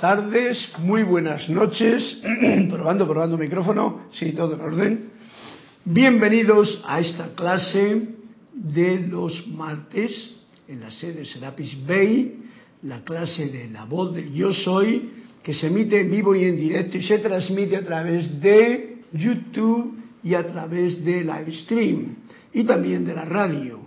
tardes, muy buenas noches, probando, probando micrófono, sí, todo en orden. Bienvenidos a esta clase de los martes en la sede Serapis Bay, la clase de la voz del yo soy, que se emite en vivo y en directo y se transmite a través de YouTube y a través de live stream y también de la radio.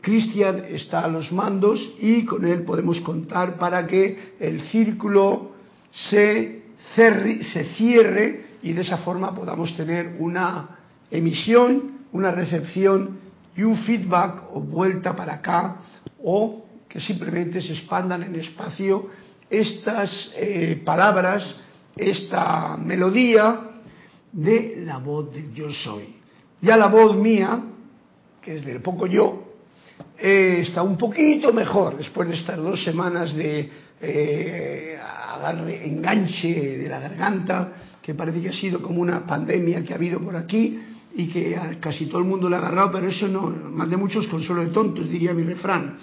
Cristian está a los mandos y con él podemos contar para que el círculo se, se cierre y de esa forma podamos tener una emisión, una recepción y un feedback o vuelta para acá o que simplemente se expandan en espacio estas eh, palabras, esta melodía de la voz de yo soy. Ya la voz mía, que es del poco yo, eh, está un poquito mejor después de estas dos semanas de eh, agarre, enganche de la garganta, que parece que ha sido como una pandemia que ha habido por aquí y que casi todo el mundo le ha agarrado, pero eso no, más de muchos consuelo de tontos, diría mi refrán.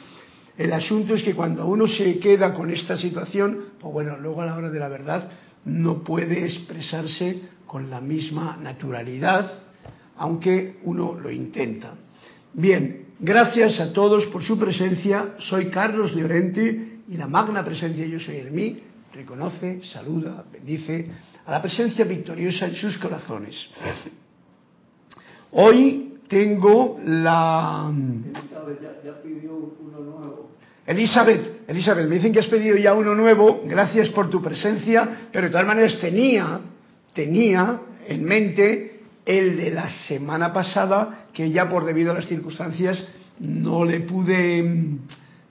El asunto es que cuando uno se queda con esta situación, pues bueno, luego a la hora de la verdad no puede expresarse con la misma naturalidad, aunque uno lo intenta. Bien, Gracias a todos por su presencia. Soy Carlos Llorente y la magna presencia Yo Soy en mí reconoce, saluda, bendice a la presencia victoriosa en sus corazones. Hoy tengo la... Elizabeth, Elizabeth, me dicen que has pedido ya uno nuevo, gracias por tu presencia, pero de todas maneras tenía, tenía en mente el de la semana pasada, que ya por debido a las circunstancias no le pude,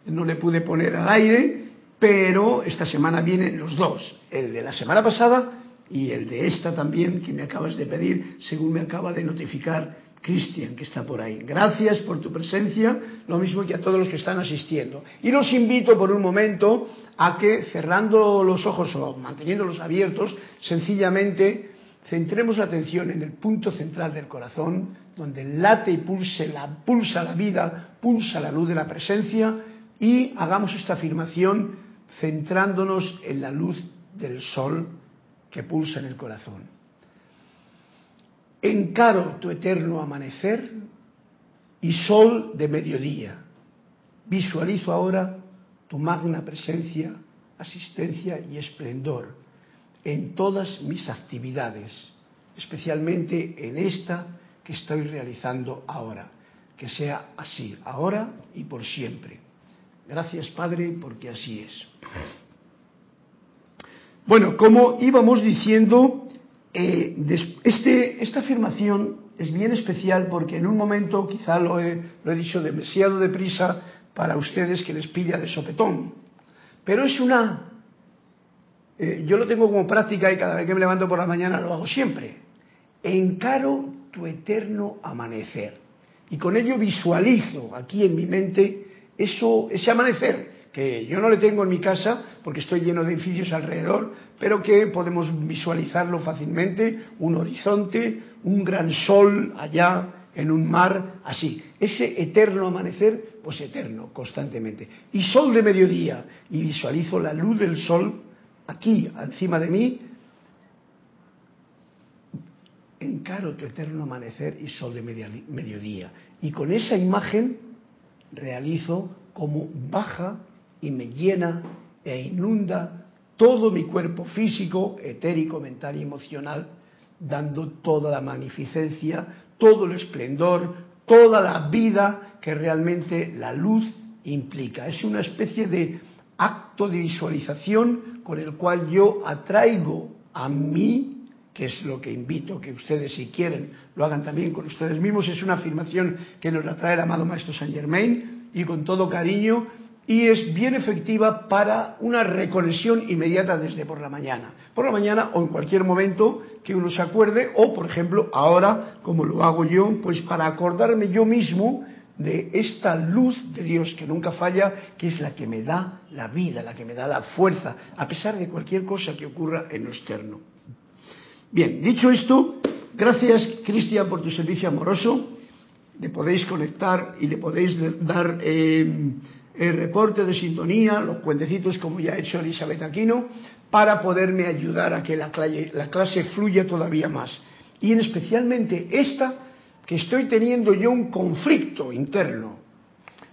no le pude poner al aire, pero esta semana vienen los dos, el de la semana pasada y el de esta también, que me acabas de pedir, según me acaba de notificar Cristian, que está por ahí. Gracias por tu presencia, lo mismo que a todos los que están asistiendo. Y los invito por un momento a que, cerrando los ojos o manteniéndolos abiertos, sencillamente Centremos la atención en el punto central del corazón, donde late y la, pulsa la vida, pulsa la luz de la presencia, y hagamos esta afirmación centrándonos en la luz del sol que pulsa en el corazón. Encaro tu eterno amanecer y sol de mediodía. Visualizo ahora tu magna presencia, asistencia y esplendor en todas mis actividades, especialmente en esta que estoy realizando ahora. Que sea así, ahora y por siempre. Gracias, Padre, porque así es. Bueno, como íbamos diciendo, eh, este, esta afirmación es bien especial porque en un momento, quizá lo he, lo he dicho demasiado deprisa para ustedes que les pilla de sopetón, pero es una eh, yo lo tengo como práctica y cada vez que me levanto por la mañana lo hago siempre. Encaro tu eterno amanecer. Y con ello visualizo aquí en mi mente eso, ese amanecer, que yo no le tengo en mi casa porque estoy lleno de edificios alrededor, pero que podemos visualizarlo fácilmente, un horizonte, un gran sol allá en un mar, así. Ese eterno amanecer, pues eterno, constantemente. Y sol de mediodía, y visualizo la luz del sol aquí, encima de mí, encaro tu eterno amanecer y sol de mediodía. Y con esa imagen realizo como baja y me llena e inunda todo mi cuerpo físico, etérico, mental y emocional, dando toda la magnificencia, todo el esplendor, toda la vida que realmente la luz implica. Es una especie de acto de visualización con el cual yo atraigo a mí, que es lo que invito que ustedes si quieren lo hagan también con ustedes mismos, es una afirmación que nos la trae el amado Maestro Saint Germain y con todo cariño y es bien efectiva para una reconexión inmediata desde por la mañana. Por la mañana o en cualquier momento que uno se acuerde o, por ejemplo, ahora, como lo hago yo, pues para acordarme yo mismo de esta luz de Dios que nunca falla, que es la que me da la vida, la que me da la fuerza, a pesar de cualquier cosa que ocurra en lo externo. Bien, dicho esto, gracias Cristian por tu servicio amoroso. Le podéis conectar y le podéis dar eh, el reporte de sintonía, los cuentecitos como ya ha hecho Elizabeth Aquino, para poderme ayudar a que la clase, la clase fluya todavía más. Y en especialmente esta, que estoy teniendo yo un conflicto interno.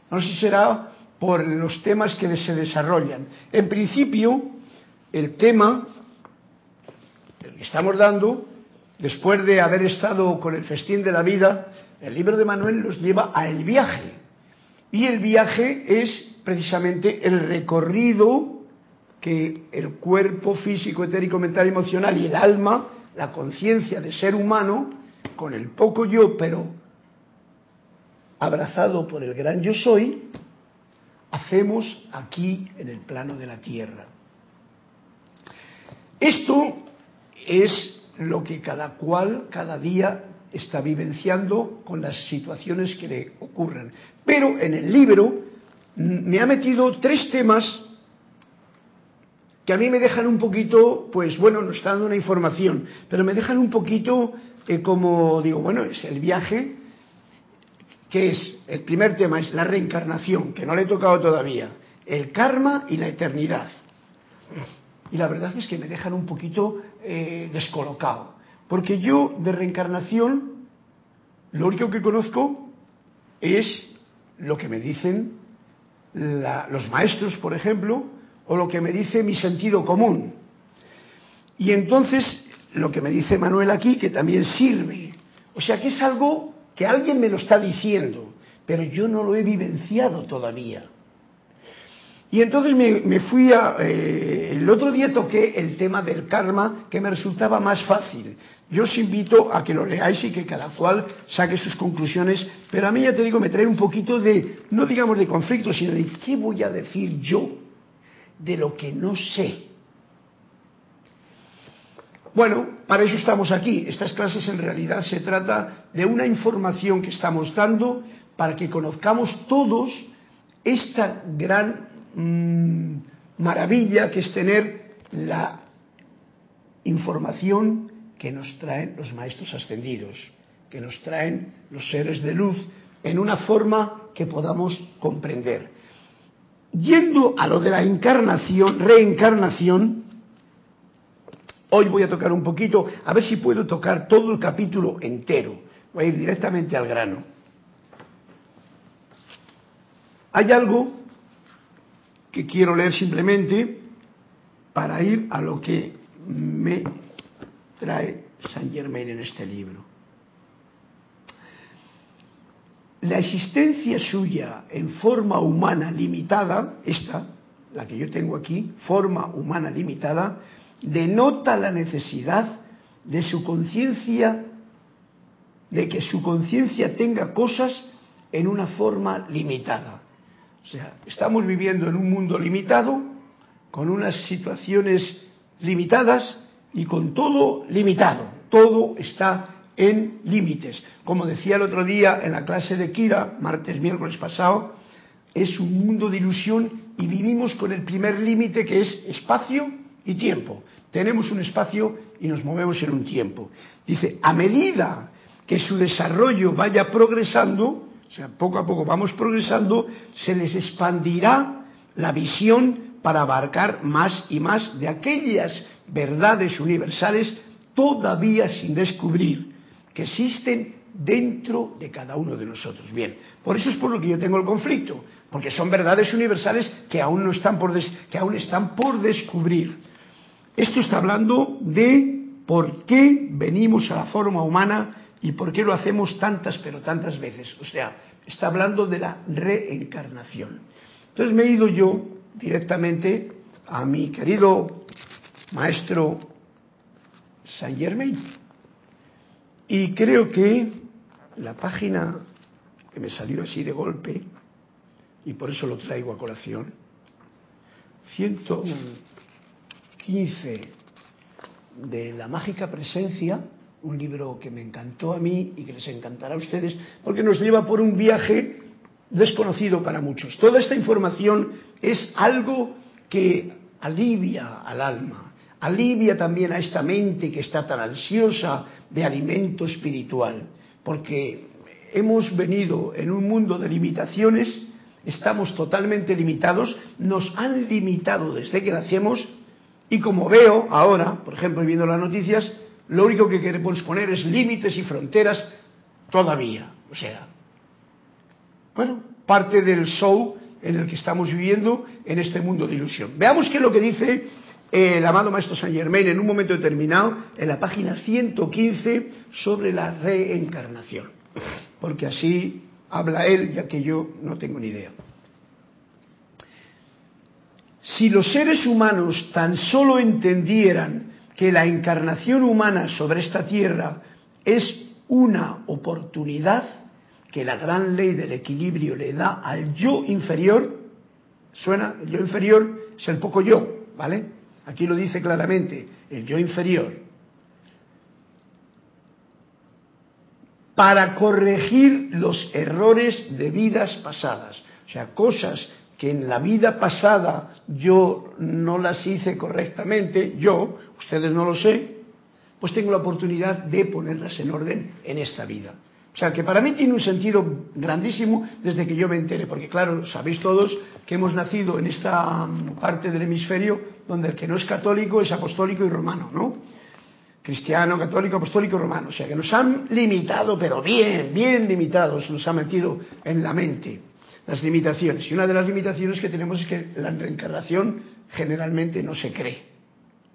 No sé si será por los temas que se desarrollan. En principio, el tema que estamos dando, después de haber estado con el festín de la vida, el libro de Manuel nos lleva a el viaje. Y el viaje es precisamente el recorrido que el cuerpo físico, etérico, mental, emocional y el alma, la conciencia de ser humano, con el poco yo, pero abrazado por el gran yo soy, hacemos aquí en el plano de la tierra. Esto es lo que cada cual, cada día, está vivenciando con las situaciones que le ocurren. Pero en el libro me ha metido tres temas que a mí me dejan un poquito, pues bueno, nos está dando una información, pero me dejan un poquito eh, como, digo, bueno, es el viaje, que es, el primer tema es la reencarnación, que no le he tocado todavía, el karma y la eternidad. Y la verdad es que me dejan un poquito eh, descolocado, porque yo de reencarnación, lo único que conozco es lo que me dicen los maestros, por ejemplo, o lo que me dice mi sentido común. Y entonces lo que me dice Manuel aquí, que también sirve. O sea que es algo que alguien me lo está diciendo, pero yo no lo he vivenciado todavía. Y entonces me, fui a... Eh, el otro día toqué el tema del karma que me resultaba más fácil. Yo os invito a que lo leáis y que cada cual saque sus conclusiones, pero a mí ya te digo, me trae un poquito de, no digamos de conflicto, sino de qué voy a decir yo de lo que no sé. Bueno, para eso estamos aquí. Estas clases en realidad se trata de una información que estamos dando para que conozcamos todos esta gran mm, maravilla que es tener la información que nos traen los maestros ascendidos, que nos traen los seres de luz en una forma que podamos comprender. Yendo a lo de la encarnación, reencarnación, hoy voy a tocar un poquito, a ver si puedo tocar todo el capítulo entero. Voy a ir directamente al grano. Hay algo que quiero leer simplemente para ir a lo que me trae Saint Germain en este libro. la existencia suya en forma humana limitada, esta, la que yo tengo aquí, forma humana limitada, denota la necesidad de su conciencia, de que su conciencia tenga cosas en una forma limitada. O sea, estamos viviendo en un mundo limitado, con unas situaciones limitadas y con todo limitado. Todo está en límites. Como decía el otro día en la clase de Kira, martes, miércoles pasado, es un mundo de ilusión y vivimos con el primer límite que es espacio y tiempo. Tenemos un espacio y nos movemos en un tiempo. Dice, a medida que su desarrollo vaya progresando, o sea, poco a poco vamos progresando, se les expandirá la visión para abarcar más y más de aquellas verdades universales todavía sin descubrir que existen dentro de cada uno de nosotros. Bien, por eso es por lo que yo tengo el conflicto, porque son verdades universales que aún no están por que aún están por descubrir. Esto está hablando de por qué venimos a la forma humana y por qué lo hacemos tantas pero tantas veces. O sea, está hablando de la reencarnación. Entonces me he ido yo directamente a mi querido maestro Saint Germain y creo que la página que me salió así de golpe, y por eso lo traigo a colación, 115 de La Mágica Presencia, un libro que me encantó a mí y que les encantará a ustedes, porque nos lleva por un viaje desconocido para muchos. Toda esta información es algo que alivia al alma, alivia también a esta mente que está tan ansiosa de alimento espiritual, porque hemos venido en un mundo de limitaciones, estamos totalmente limitados, nos han limitado desde que nacemos Y como veo ahora, por ejemplo, viendo las noticias, lo único que queremos poner es límites y fronteras todavía. O sea, bueno, parte del show en el que estamos viviendo en este mundo de ilusión. Veamos qué es lo que dice eh, el amado Maestro Saint Germain en un momento determinado en la página 115 sobre la reencarnación. Porque así habla él, ya que yo no tengo ni idea. Si los seres humanos tan solo entendieran que la encarnación humana sobre esta tierra es una oportunidad que la gran ley del equilibrio le da al yo inferior, suena, el yo inferior es el poco yo, ¿vale? Aquí lo dice claramente, el yo inferior. Para corregir los errores de vidas pasadas, o sea, cosas en la vida pasada yo no las hice correctamente, yo, ustedes no lo sé, pues tengo la oportunidad de ponerlas en orden en esta vida. O sea, que para mí tiene un sentido grandísimo desde que yo me entere, porque claro, sabéis todos que hemos nacido en esta parte del hemisferio donde el que no es católico es apostólico y romano, ¿no? Cristiano, católico, apostólico, romano. O sea, que nos han limitado, pero bien, bien limitados, nos han metido en la mente las limitaciones. Y una de las limitaciones que tenemos es que la reencarnación generalmente no se cree.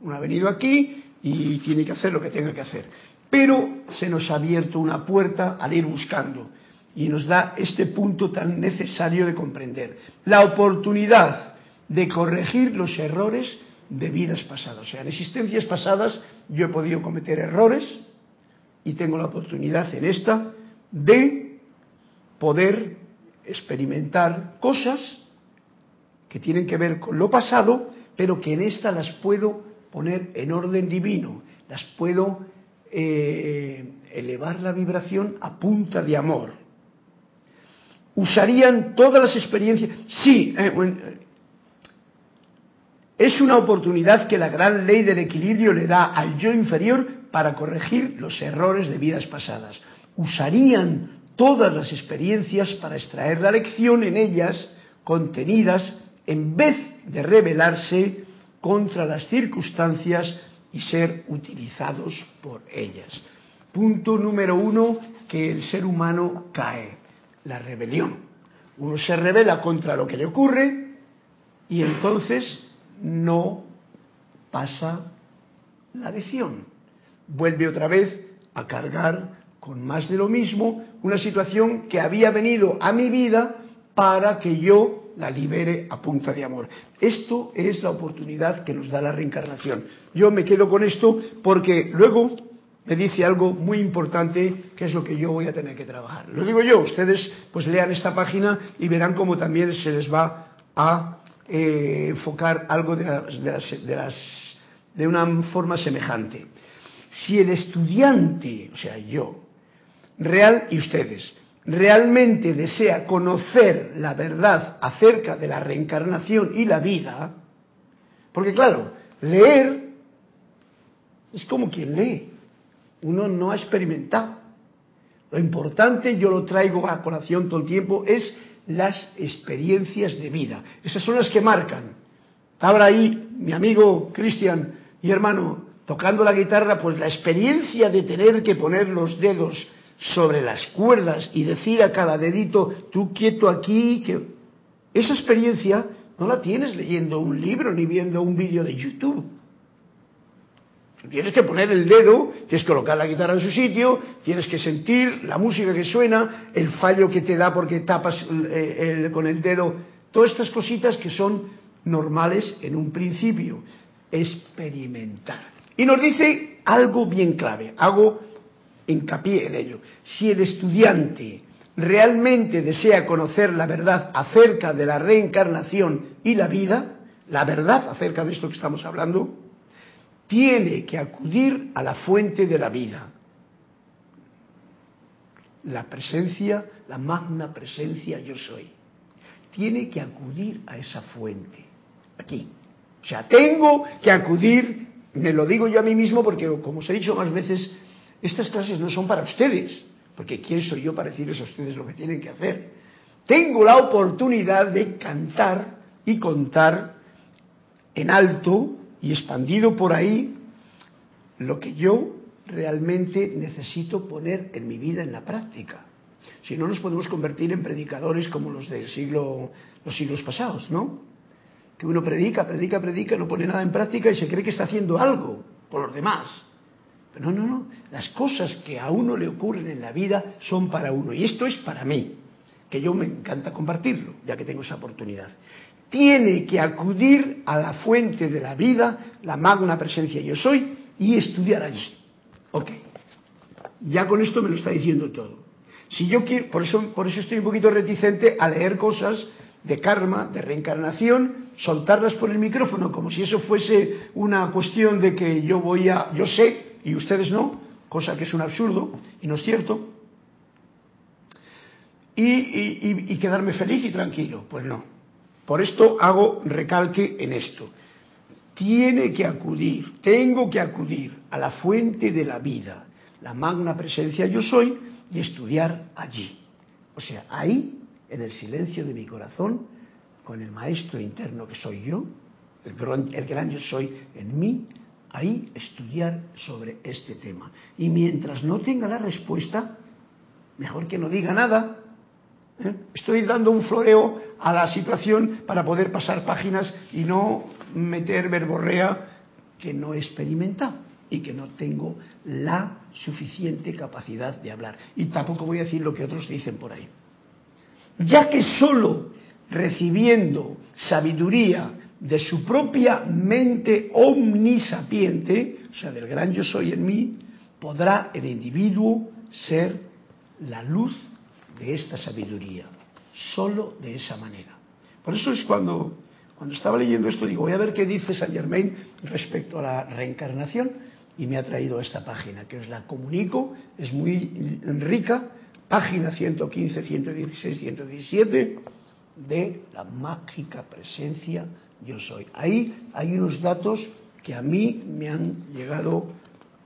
Uno ha venido aquí y tiene que hacer lo que tenga que hacer. Pero se nos ha abierto una puerta al ir buscando y nos da este punto tan necesario de comprender. La oportunidad de corregir los errores de vidas pasadas. O sea, en existencias pasadas yo he podido cometer errores y tengo la oportunidad en esta de poder experimentar cosas que tienen que ver con lo pasado, pero que en esta las puedo poner en orden divino, las puedo eh, elevar la vibración a punta de amor. Usarían todas las experiencias. Sí, eh, es una oportunidad que la gran ley del equilibrio le da al yo inferior para corregir los errores de vidas pasadas. Usarían todas las experiencias para extraer la lección en ellas contenidas en vez de rebelarse contra las circunstancias y ser utilizados por ellas. Punto número uno, que el ser humano cae, la rebelión. Uno se revela contra lo que le ocurre y entonces no pasa la lección. Vuelve otra vez a cargar con más de lo mismo, una situación que había venido a mi vida para que yo la libere a punta de amor. Esto es la oportunidad que nos da la reencarnación. Yo me quedo con esto porque luego me dice algo muy importante que es lo que yo voy a tener que trabajar. Lo digo yo, ustedes pues lean esta página y verán cómo también se les va a eh, enfocar algo de, de, las, de una forma semejante. Si el estudiante, o sea, yo, real y ustedes realmente desea conocer la verdad acerca de la reencarnación y la vida, porque claro, leer es como quien lee, uno no ha experimentado. Lo importante, yo lo traigo a colación todo el tiempo, es las experiencias de vida. Esas son las que marcan. Ahora ahí mi amigo Cristian y hermano tocando la guitarra, pues la experiencia de tener que poner los dedos sobre las cuerdas y decir a cada dedito, tú quieto aquí, que esa experiencia no la tienes leyendo un libro ni viendo un vídeo de YouTube. Tienes que poner el dedo, tienes que colocar la guitarra en su sitio, tienes que sentir la música que suena, el fallo que te da porque tapas eh, con el dedo, todas estas cositas que son normales en un principio. Experimentar. Y nos dice algo bien clave, algo hincapié en ello. Si el estudiante realmente desea conocer la verdad acerca de la reencarnación y la vida, la verdad acerca de esto que estamos hablando, tiene que acudir a la fuente de la vida. La presencia, la magna presencia yo soy. Tiene que acudir a esa fuente. Aquí. O sea, tengo que acudir, me lo digo yo a mí mismo porque, como os he dicho más veces, estas clases no son para ustedes, porque ¿quién soy yo para decirles a ustedes lo que tienen que hacer? Tengo la oportunidad de cantar y contar en alto y expandido por ahí lo que yo realmente necesito poner en mi vida en la práctica. Si no, nos podemos convertir en predicadores como los del siglo, los siglos pasados, ¿no? Que uno predica, predica, predica, no pone nada en práctica y se cree que está haciendo algo por los demás. No, no, no. Las cosas que a uno le ocurren en la vida son para uno. Y esto es para mí, que yo me encanta compartirlo, ya que tengo esa oportunidad. Tiene que acudir a la fuente de la vida, la magna presencia yo soy, y estudiar allí. Ok. Ya con esto me lo está diciendo todo. Si yo quiero, por eso, por eso estoy un poquito reticente a leer cosas de karma, de reencarnación, soltarlas por el micrófono, como si eso fuese una cuestión de que yo voy a, yo sé y ustedes no, cosa que es un absurdo y no es cierto, y, y quedarme feliz y tranquilo. Pues no. Por esto hago recalque en esto. Tiene que acudir, tengo que acudir a la fuente de la vida, la magna presencia yo soy, y estudiar allí. O sea, ahí, en el silencio de mi corazón, con el maestro interno que soy yo, el gran, yo soy en mí, ahí estudiar sobre este tema. Y mientras no tenga la respuesta, mejor que no diga nada. ¿eh? Estoy dando un floreo a la situación para poder pasar páginas y no meter verborrea que no he experimentado y que no tengo la suficiente capacidad de hablar. Y tampoco voy a decir lo que otros dicen por ahí. Ya que solo recibiendo sabiduría de su propia mente omnisapiente, o sea, del gran yo soy en mí, podrá el individuo ser la luz de esta sabiduría. Solo de esa manera. Por eso es cuando, cuando estaba leyendo esto, digo, voy a ver qué dice Saint Germain respecto a la reencarnación y me ha traído esta página, que os la comunico, es muy rica, página 115, 116, 117 de la mágica presencia yo soy. Ahí hay unos datos que a mí me han llegado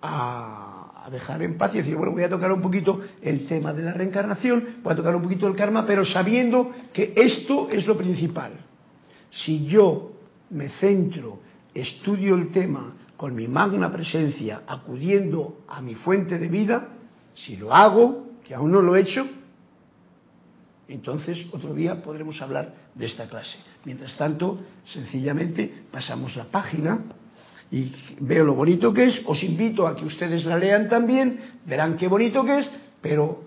a, dejar en paz y decir, bueno, voy a tocar un poquito el tema de la reencarnación, voy a tocar un poquito el karma, pero sabiendo que esto es lo principal. Si yo me centro, estudio el tema con mi magna presencia, acudiendo a mi fuente de vida, si lo hago, que aún no lo he hecho, entonces otro día podremos hablar de esta clase. Mientras tanto, sencillamente pasamos la página y veo lo bonito que es, os invito a que ustedes la lean también, verán qué bonito que es, pero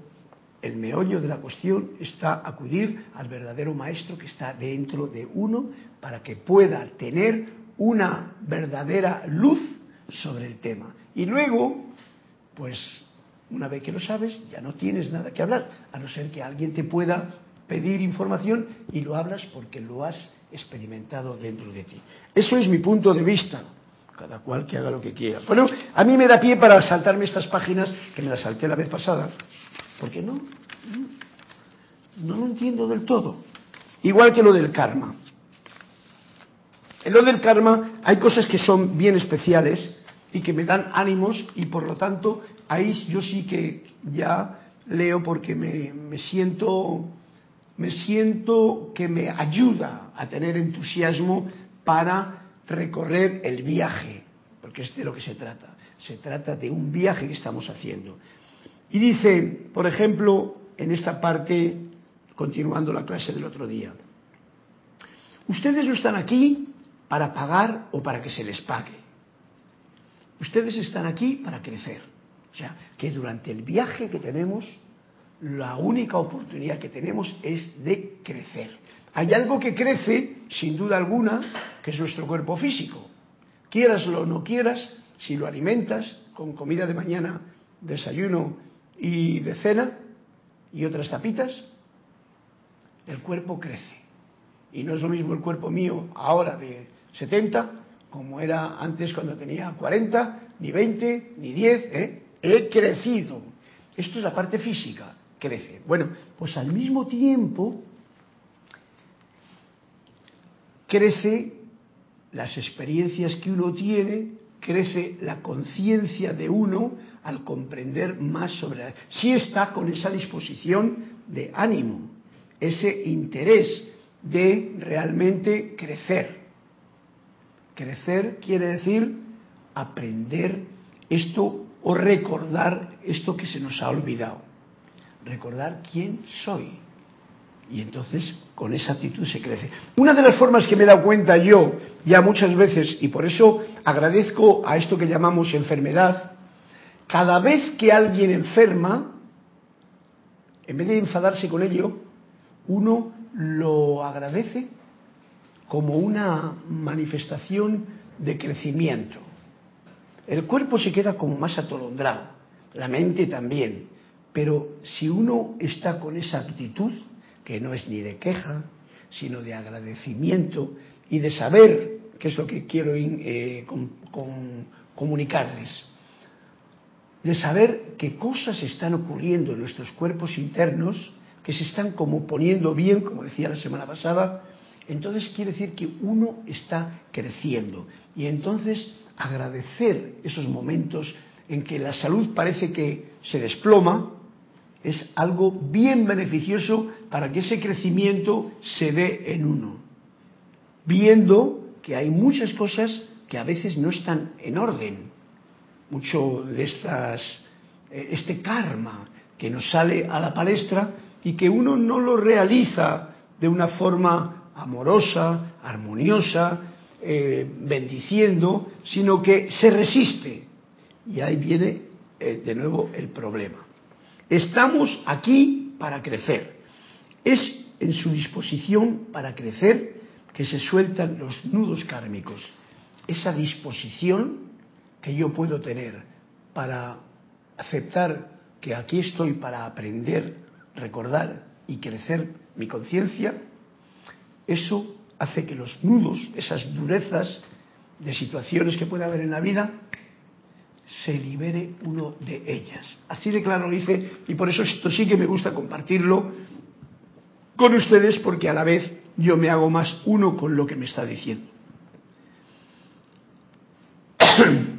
el meollo de la cuestión está acudir al verdadero maestro que está dentro de uno para que pueda tener una verdadera luz sobre el tema. Y luego, pues una vez que lo sabes, ya no tienes nada que hablar, a no ser que alguien te pueda pedir información y lo hablas porque lo has experimentado dentro de ti. Eso es mi punto de vista. Cada cual que haga lo que quiera. Bueno, a mí me da pie para saltarme estas páginas, que me las salté la vez pasada, porque no, no, no lo entiendo del todo. Igual que lo del karma. En lo del karma hay cosas que son bien especiales y que me dan ánimos y por lo tanto ahí yo sí que ya leo porque me, siento me siento que me ayuda a tener entusiasmo para recorrer el viaje, porque es de lo que se trata. Se trata de un viaje que estamos haciendo. Y dice, por ejemplo, en esta parte, continuando la clase del otro día, ustedes no están aquí para pagar o para que se les pague. Ustedes están aquí para crecer. O sea, que durante el viaje que tenemos, la única oportunidad que tenemos es de crecer. Hay algo que crece, sin duda alguna, que es nuestro cuerpo físico. Quieraslo o no quieras, si lo alimentas con comida de mañana, desayuno y de cena y otras tapitas, el cuerpo crece. Y no es lo mismo el cuerpo mío ahora de 70 como era antes cuando tenía 40, ni 20, ni 10, ¿eh? he crecido. Esto es la parte física, crece. Bueno, pues al mismo tiempo crece las experiencias que uno tiene, crece la conciencia de uno al comprender más sobre la... Si está con esa disposición de ánimo, ese interés de realmente crecer Crecer quiere decir aprender esto o recordar esto que se nos ha olvidado. Recordar quién soy. Y entonces con esa actitud se crece. Una de las formas que me he dado cuenta yo ya muchas veces, y por eso agradezco a esto que llamamos enfermedad, cada vez que alguien enferma, en vez de enfadarse con ello, uno lo agradece como una manifestación de crecimiento. El cuerpo se queda como más atolondrado, la mente también, pero si uno está con esa actitud, que no es ni de queja, sino de agradecimiento y de saber, que es lo que quiero eh, comunicarles, de saber qué cosas están ocurriendo en nuestros cuerpos internos, que se están como poniendo bien, como decía la semana pasada, entonces quiere decir que uno está creciendo. Y entonces agradecer esos momentos en que la salud parece que se desploma es algo bien beneficioso para que ese crecimiento se dé en uno. Viendo que hay muchas cosas que a veces no están en orden. Mucho de estas, eh, este karma que nos sale a la palestra y que uno no lo realiza de una forma amorosa, armoniosa, eh, bendiciendo, sino que se resiste. Y ahí viene eh, de nuevo el problema. Estamos aquí para crecer. Es en su disposición para crecer que se sueltan los nudos kármicos. Esa disposición que yo puedo tener para aceptar que aquí estoy para aprender, recordar y crecer mi conciencia, eso hace que los nudos, esas durezas de situaciones que puede haber en la vida, se libere uno de ellas. Así de claro lo dice, y por eso esto sí que me gusta compartirlo con ustedes, porque a la vez yo me hago más uno con lo que me está diciendo.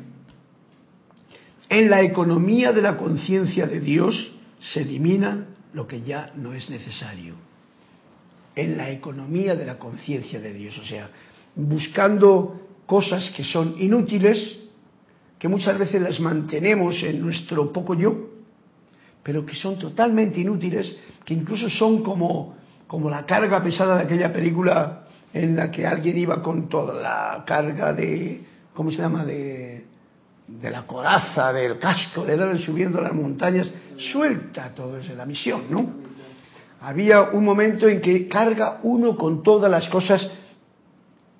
en la economía de la conciencia de Dios se elimina lo que ya no es necesario en la economía de la conciencia de Dios, o sea, buscando cosas que son inútiles, que muchas veces las mantenemos en nuestro poco yo, pero que son totalmente inútiles, que incluso son como, como la carga pesada de aquella película en la que alguien iba con toda la carga de, ¿cómo se llama?, de, de la coraza, del casco, le daban subiendo las montañas, suelta todo eso, la misión, ¿no? Había un momento en que carga uno con todas las cosas.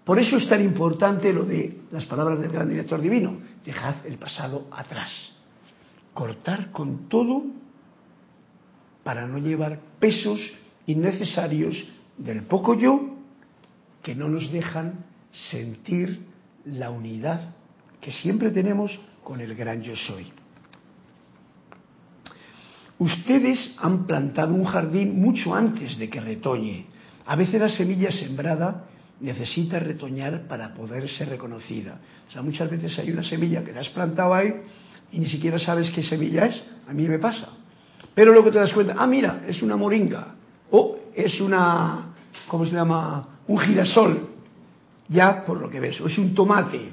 Por eso es tan importante lo de las palabras del gran director divino. Dejad el pasado atrás. Cortar con todo para no llevar pesos innecesarios del poco yo que no nos dejan sentir la unidad que siempre tenemos con el gran yo soy. Ustedes han plantado un jardín mucho antes de que retoñe. A veces la semilla sembrada necesita retoñar para poder ser reconocida. O sea, muchas veces hay una semilla que la has plantado ahí y ni siquiera sabes qué semilla es. A mí me pasa. Pero luego te das cuenta, ah, mira, es una moringa. O es una, ¿cómo se llama? Un girasol. Ya por lo que ves. O es un tomate.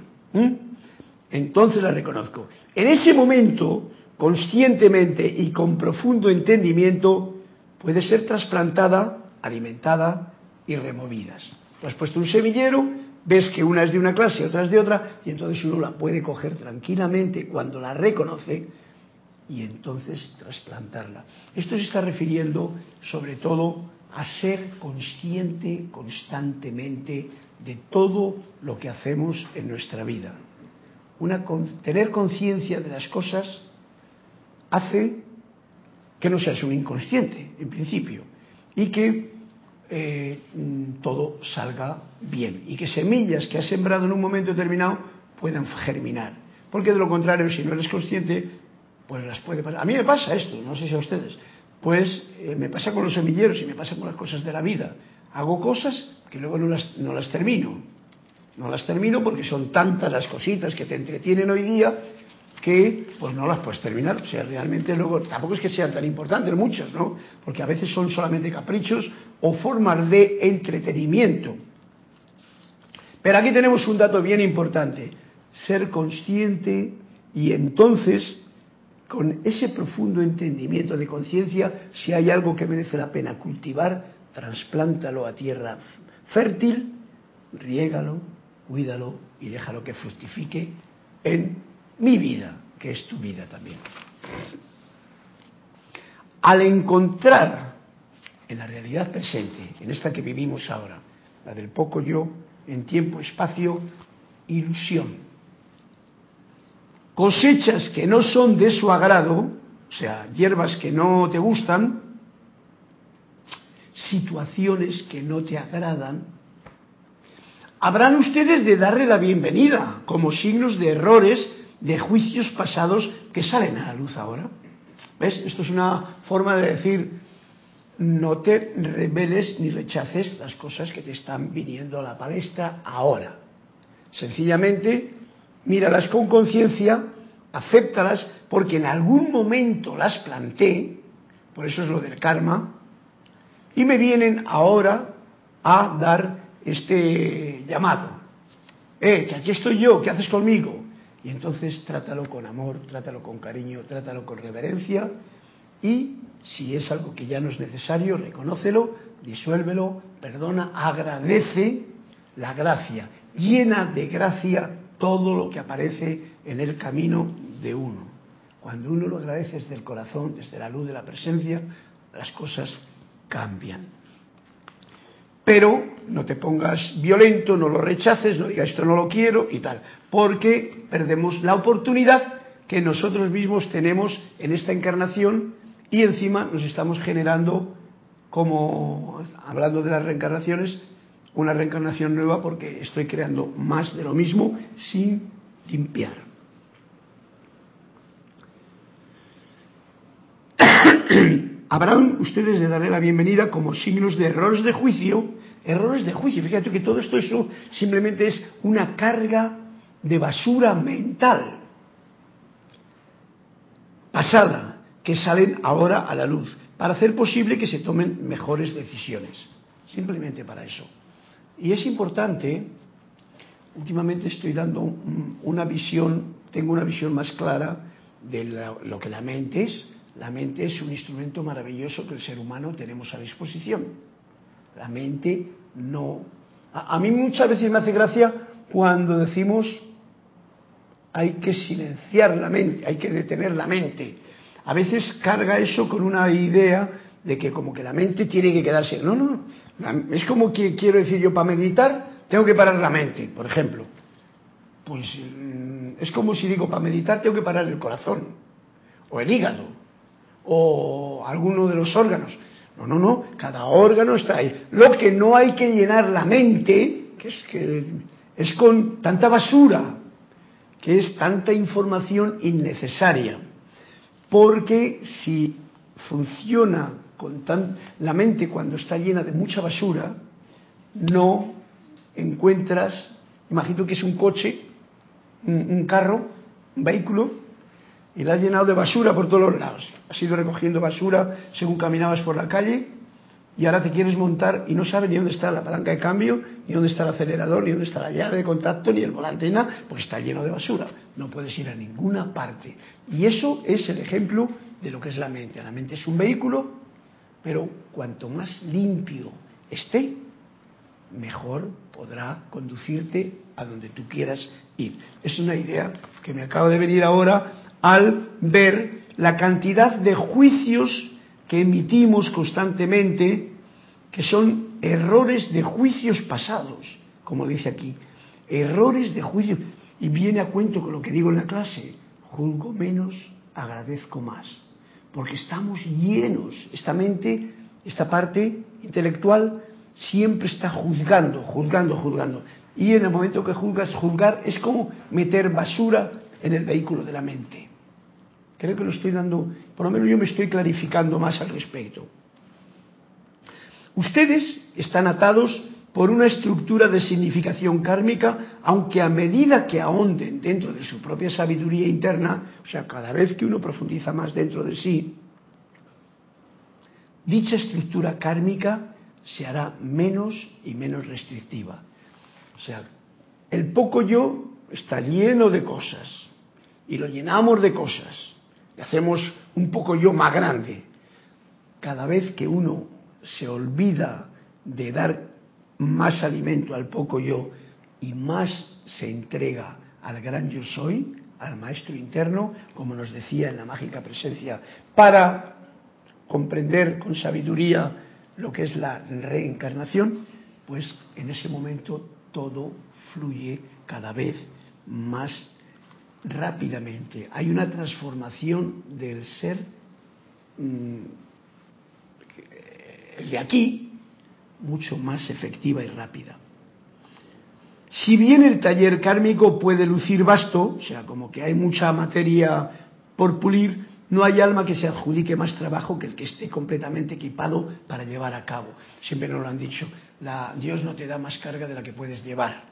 Entonces la reconozco. En ese momento conscientemente y con profundo entendimiento, puede ser trasplantada, alimentada y removidas. Tú has puesto un semillero, ves que una es de una clase y otra es de otra, y entonces uno la puede coger tranquilamente cuando la reconoce y entonces trasplantarla. Esto se está refiriendo sobre todo a ser consciente constantemente de todo lo que hacemos en nuestra vida. Una, tener conciencia de las cosas hace que no seas un inconsciente, en principio, y que eh, todo salga bien, y que semillas que has sembrado en un momento determinado puedan germinar. Porque de lo contrario, si no eres consciente, pues las puede pasar. A mí me pasa esto, no sé si a ustedes. Pues eh, me pasa con los semilleros y me pasa con las cosas de la vida. Hago cosas que luego no las, no las termino. No las termino porque son tantas las cositas que te entretienen hoy día que pues no las puedes terminar. O sea, realmente luego tampoco es que sean tan importantes muchas, ¿no? Porque a veces son solamente caprichos o formas de entretenimiento. Pero aquí tenemos un dato bien importante, ser consciente y entonces con ese profundo entendimiento de conciencia, si hay algo que merece la pena cultivar, trasplántalo a tierra fértil, riégalo, cuídalo y déjalo que fructifique en mi vida, que es tu vida también. Al encontrar en la realidad presente, en esta que vivimos ahora, la del poco yo, en tiempo, espacio, ilusión, cosechas que no son de su agrado, o sea, hierbas que no te gustan, situaciones que no te agradan, habrán ustedes de darle la bienvenida como signos de errores, de juicios pasados que salen a la luz ahora. ¿Ves? Esto es una forma de decir, no te rebeles ni rechaces las cosas que te están viniendo a la palestra ahora. Sencillamente, míralas con conciencia, acéptalas, porque en algún momento las planté, por eso es lo del karma, y me vienen ahora a dar este llamado. Eh, que aquí estoy yo, ¿qué haces conmigo? Y entonces trátalo con amor, trátalo con cariño, trátalo con reverencia y si es algo que ya no es necesario, reconócelo, disuélvelo, perdona, agradece la gracia, llena de gracia todo lo que aparece en el camino de uno. Cuando uno lo agradece desde el corazón, desde la luz de la presencia, las cosas cambian. Pero no te pongas violento, no lo rechaces, no digas esto no lo quiero y tal, porque perdemos la oportunidad que nosotros mismos tenemos en esta encarnación y encima nos estamos generando, como hablando de las reencarnaciones, una reencarnación nueva porque estoy creando más de lo mismo sin limpiar. Habrán ustedes de darle la bienvenida como signos de errores de juicio, errores de juicio. Fíjate que todo esto eso simplemente es una carga de basura mental pasada que salen ahora a la luz para hacer posible que se tomen mejores decisiones. Simplemente para eso. Y es importante, últimamente estoy dando una visión, tengo una visión más clara de lo que la mente es, la mente es un instrumento maravilloso que el ser humano tenemos a disposición. La mente no. A, mí muchas veces me hace gracia cuando decimos hay que silenciar la mente, hay que detener la mente. A veces carga eso con una idea de que como que la mente tiene que quedarse. No, no, no. Es como que quiero decir yo, para meditar tengo que parar la mente, por ejemplo. Pues mm, es como si digo, para meditar tengo que parar el corazón o el hígado o alguno de los órganos. No, no, no, cada órgano está ahí. Lo que no hay que llenar la mente, que es, que es con tanta basura, que es tanta información innecesaria. Porque si funciona con tan la mente cuando está llena de mucha basura, no encuentras, imagino que es un coche, un carro, un vehículo, y la has llenado de basura por todos los lados. Has ido recogiendo basura según caminabas por la calle y ahora te quieres montar y no sabes ni dónde está la palanca de cambio, ni dónde está el acelerador, ni dónde está la llave de contacto, ni el volante, nada, porque está lleno de basura. No puedes ir a ninguna parte. Y eso es el ejemplo de lo que es la mente. La mente es un vehículo, pero cuanto más limpio esté, mejor podrá conducirte a donde tú quieras ir. Es una idea que me acaba de venir ahora al ver la cantidad de juicios que emitimos constantemente, que son errores de juicios pasados, como dice aquí, errores de juicios. Y viene a cuento con lo que digo en la clase, juzgo menos, agradezco más, porque estamos llenos, esta mente, esta parte intelectual, siempre está juzgando, juzgando, juzgando. Y en el momento que juzgas, juzgar es como meter basura en el vehículo de la mente. Creo que lo estoy dando, por lo menos yo me estoy clarificando más al respecto. Ustedes están atados por una estructura de significación kármica, aunque a medida que ahonden dentro de su propia sabiduría interna, o sea, cada vez que uno profundiza más dentro de sí, dicha estructura kármica se hará menos y menos restrictiva. O sea, el poco yo está lleno de cosas y lo llenamos de cosas hacemos un poco yo más grande. Cada vez que uno se olvida de dar más alimento al poco yo y más se entrega al gran yo soy, al maestro interno, como nos decía en la mágica presencia, para comprender con sabiduría lo que es la reencarnación, pues en ese momento todo fluye cada vez más rápidamente. Hay una transformación del ser mm, de aquí mucho más efectiva y rápida. Si bien el taller kármico puede lucir vasto, o sea, como que hay mucha materia por pulir, no hay alma que se adjudique más trabajo que el que esté completamente equipado para llevar a cabo. Siempre nos lo han dicho, Dios no te da más carga de la que puedes llevar.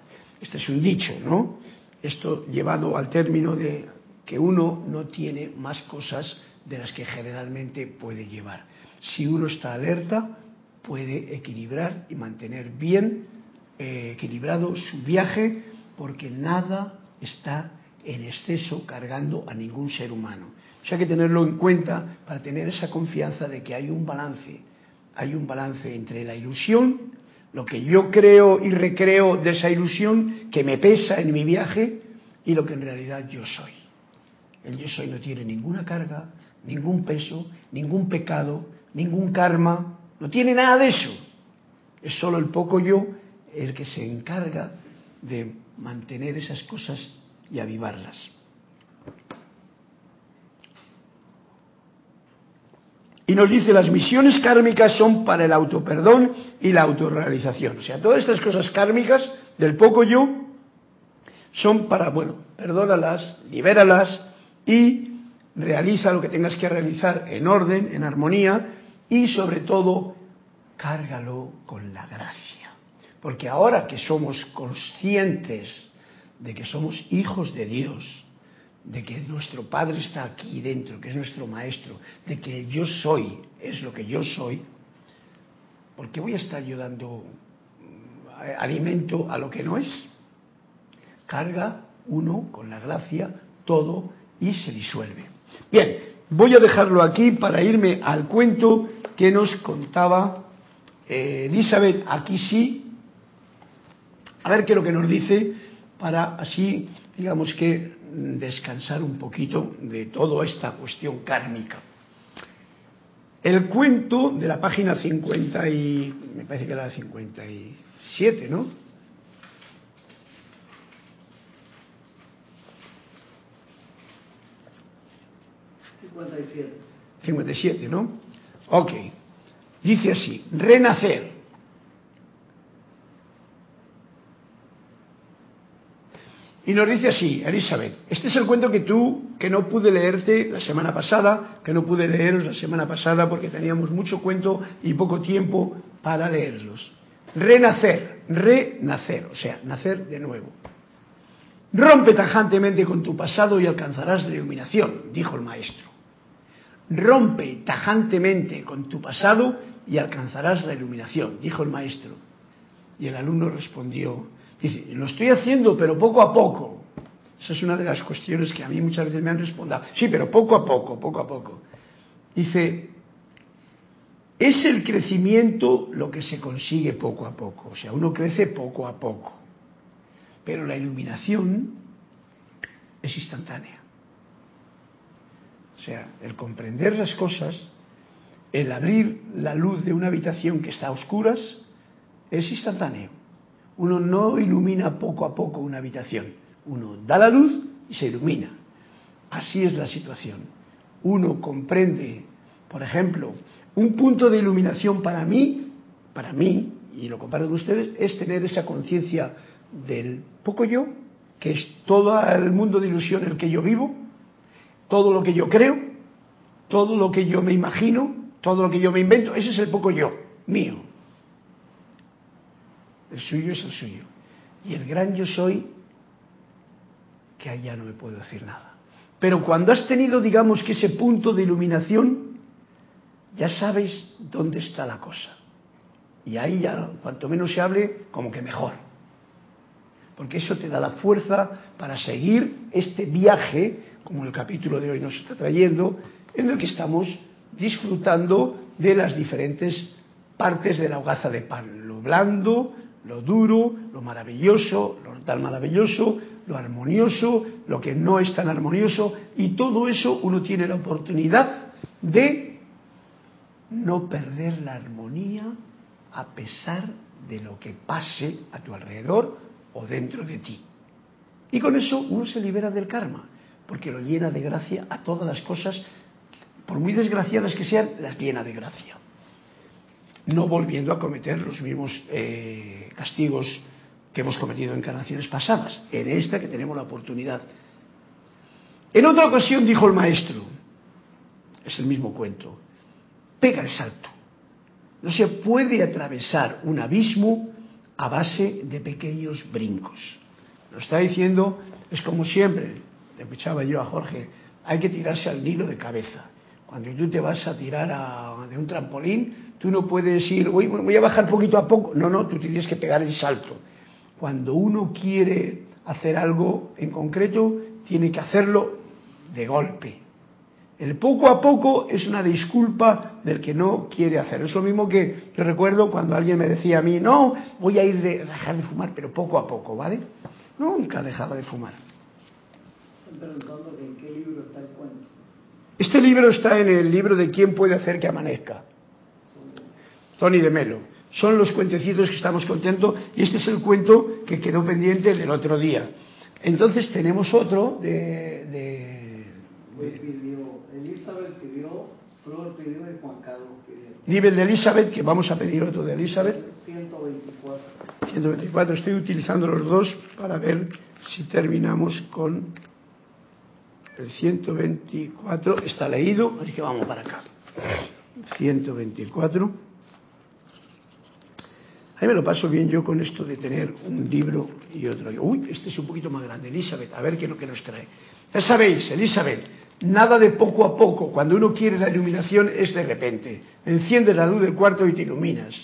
Este es un dicho, ¿no? Esto llevado al término de que uno no tiene más cosas de las que generalmente puede llevar. Si uno está alerta, puede equilibrar y mantener bien eh, equilibrado su viaje porque nada está en exceso cargando a ningún ser humano. O sea, que tenerlo en cuenta para tener esa confianza de que hay un balance. Hay un balance entre la ilusión, lo que yo creo y recreo de esa ilusión que me pesa en mi viaje y lo que en realidad yo soy. El yo soy no tiene ninguna carga, ningún peso, ningún pecado, ningún karma, no tiene nada de eso. Es solo el poco yo el que se encarga de mantener esas cosas y avivarlas. Y nos dice, las misiones kármicas son para el autoperdón y la autorrealización. O sea, todas estas cosas kármicas del poco yo son para, bueno, perdónalas, libéralas y realiza lo que tengas que realizar en orden, en armonía y sobre todo, cárgalo con la gracia. Porque ahora que somos conscientes de que somos hijos de Dios, de que nuestro Padre está aquí dentro, que es nuestro Maestro, de que yo soy, es lo que yo soy, ¿por qué voy a estar yo dando eh, alimento a lo que no es? Carga uno con la gracia todo y se disuelve. Bien, voy a dejarlo aquí para irme al cuento que nos contaba eh, Elizabeth, aquí sí, a ver qué es lo que nos dice para así, digamos que, descansar un poquito de toda esta cuestión kármica. El cuento de la página 50 y, me parece que era la 57, ¿no? Siete. 57, ¿no? Ok. Dice así, renacer. Y nos dice así, Elizabeth, este es el cuento que tú, que no pude leerte la semana pasada, que no pude leeros la semana pasada porque teníamos mucho cuento y poco tiempo para leerlos. Renacer, renacer, o sea, nacer de nuevo. Rompe tajantemente con tu pasado y alcanzarás la iluminación, dijo el maestro. Rompe tajantemente con tu pasado y alcanzarás la iluminación, dijo el maestro. Y el alumno respondió, Dice, lo estoy haciendo, pero poco a poco. Esa es una de las cuestiones que a mí muchas veces me han respondido. Sí, pero poco a poco, poco a poco. Dice, es el crecimiento lo que se consigue poco a poco. O sea, uno crece poco a poco. Pero la iluminación es instantánea. Sea, el comprender las cosas, el abrir la luz de una habitación que está a oscuras, es instantáneo. Uno no ilumina poco a poco una habitación. Uno da la luz y se ilumina. Así es la situación. Uno comprende, por ejemplo, un punto de iluminación para mí, para mí, y lo comparto con ustedes, es tener esa conciencia del poco yo, que es todo el mundo de ilusión en el que yo vivo, todo lo que yo creo, todo lo que yo me imagino, todo lo que yo me invento, ese es el poco yo, mío. El suyo es el suyo. Y el gran yo soy, que allá no me puedo decir nada. Pero cuando has tenido, digamos que ese punto de iluminación, ya sabes dónde está la cosa. Y ahí ya, cuanto menos se hable, como que mejor. porque eso te da la fuerza para seguir este viaje, como el capítulo de hoy nos está trayendo, en el que estamos disfrutando de las diferentes partes de la hogaza de pan, lo blando, lo duro, lo maravilloso, lo tan maravilloso, lo armonioso, lo que no es tan armonioso, y todo eso uno tiene la oportunidad de no perder la armonía a pesar de lo que pase a tu alrededor o dentro de ti. Y con eso uno se libera del karma, porque lo llena de gracia a todas las cosas, por muy desgraciadas que sean, las llena de gracia. No volviendo a cometer los mismos eh, castigos que hemos cometido en encarnaciones pasadas, en esta que tenemos la oportunidad. En otra ocasión dijo el maestro, es el mismo cuento, pega el salto. No se puede atravesar un abismo a base de pequeños brincos. Lo está diciendo, es como siempre, escuchaba yo a Jorge, hay que tirarse al hilo de cabeza. Cuando tú te vas a tirar de un trampolín, tú no puedes ir, voy, a bajar poquito a poco. No, no, tú tienes que pegar el salto cuando uno quiere hacer algo en concreto, tiene que hacerlo de golpe. El poco a poco es una disculpa del que no quiere hacer. Es lo mismo que yo recuerdo cuando alguien me decía a mí, no, voy a ir de, dejar de fumar, pero poco a poco, ¿vale? Nunca dejaba de fumar. En qué libro está el cuento. Este libro está en el libro de ¿Quién puede hacer que amanezca? Tony de Melo son los cuentecitos que estamos contando y este es el cuento que quedó pendiente del otro día. Entonces tenemos otro de... de, Elizabeth pidió, Flor pidió y Juan Carlos pidió. Nivel de Elizabeth, que vamos a pedir otro de Elizabeth. 124. 124, estoy utilizando los dos para ver si terminamos con el 124. Está leído, así que vamos para acá. 124. A mí me lo paso bien yo con esto de tener un libro y otro. Uy, este es un poquito más grande, Elizabeth, a ver qué es lo que nos trae. Ya sabéis, Elizabeth, nada de poco a poco. Cuando uno quiere la iluminación es de repente. Enciende la luz del cuarto y te iluminas.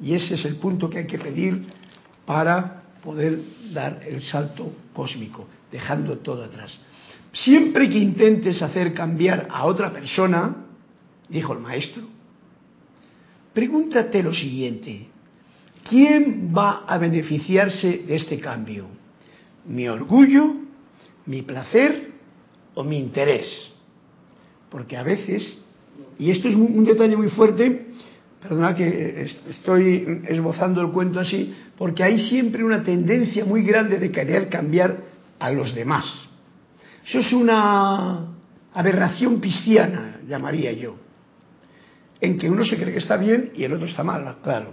Y ese es el punto que hay que pedir para poder dar el salto cósmico, dejando todo atrás. Siempre que intentes hacer cambiar a otra persona, dijo el maestro, pregúntate lo siguiente, ¿Quién va a beneficiarse de este cambio? ¿Mi orgullo, mi placer o mi interés? Porque a veces, y esto es un detalle muy fuerte, perdona que estoy esbozando el cuento así, porque hay siempre una tendencia muy grande de querer cambiar a los demás. Eso es una aberración cristiana, llamaría yo, en que uno se cree que está bien y el otro está mal, claro.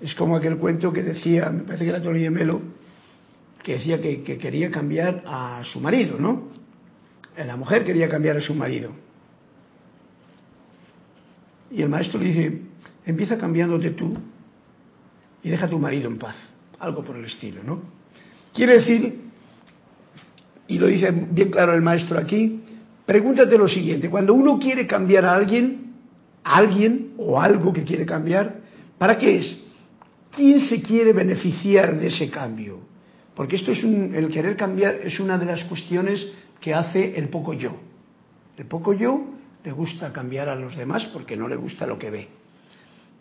Es como aquel cuento que decía, me parece que era Tony Melo, que decía que, quería cambiar a su marido, ¿no? La mujer quería cambiar a su marido. Y el maestro le dice, empieza cambiándote tú y deja a tu marido en paz. Algo por el estilo, ¿no? Quiere decir, y lo dice bien claro el maestro aquí, pregúntate lo siguiente, cuando uno quiere cambiar a alguien, alguien o algo que quiere cambiar, ¿para qué es? ¿Quién se quiere beneficiar de ese cambio? Porque esto es el querer cambiar es una de las cuestiones que hace el poco yo. El poco yo le gusta cambiar a los demás porque no le gusta lo que ve.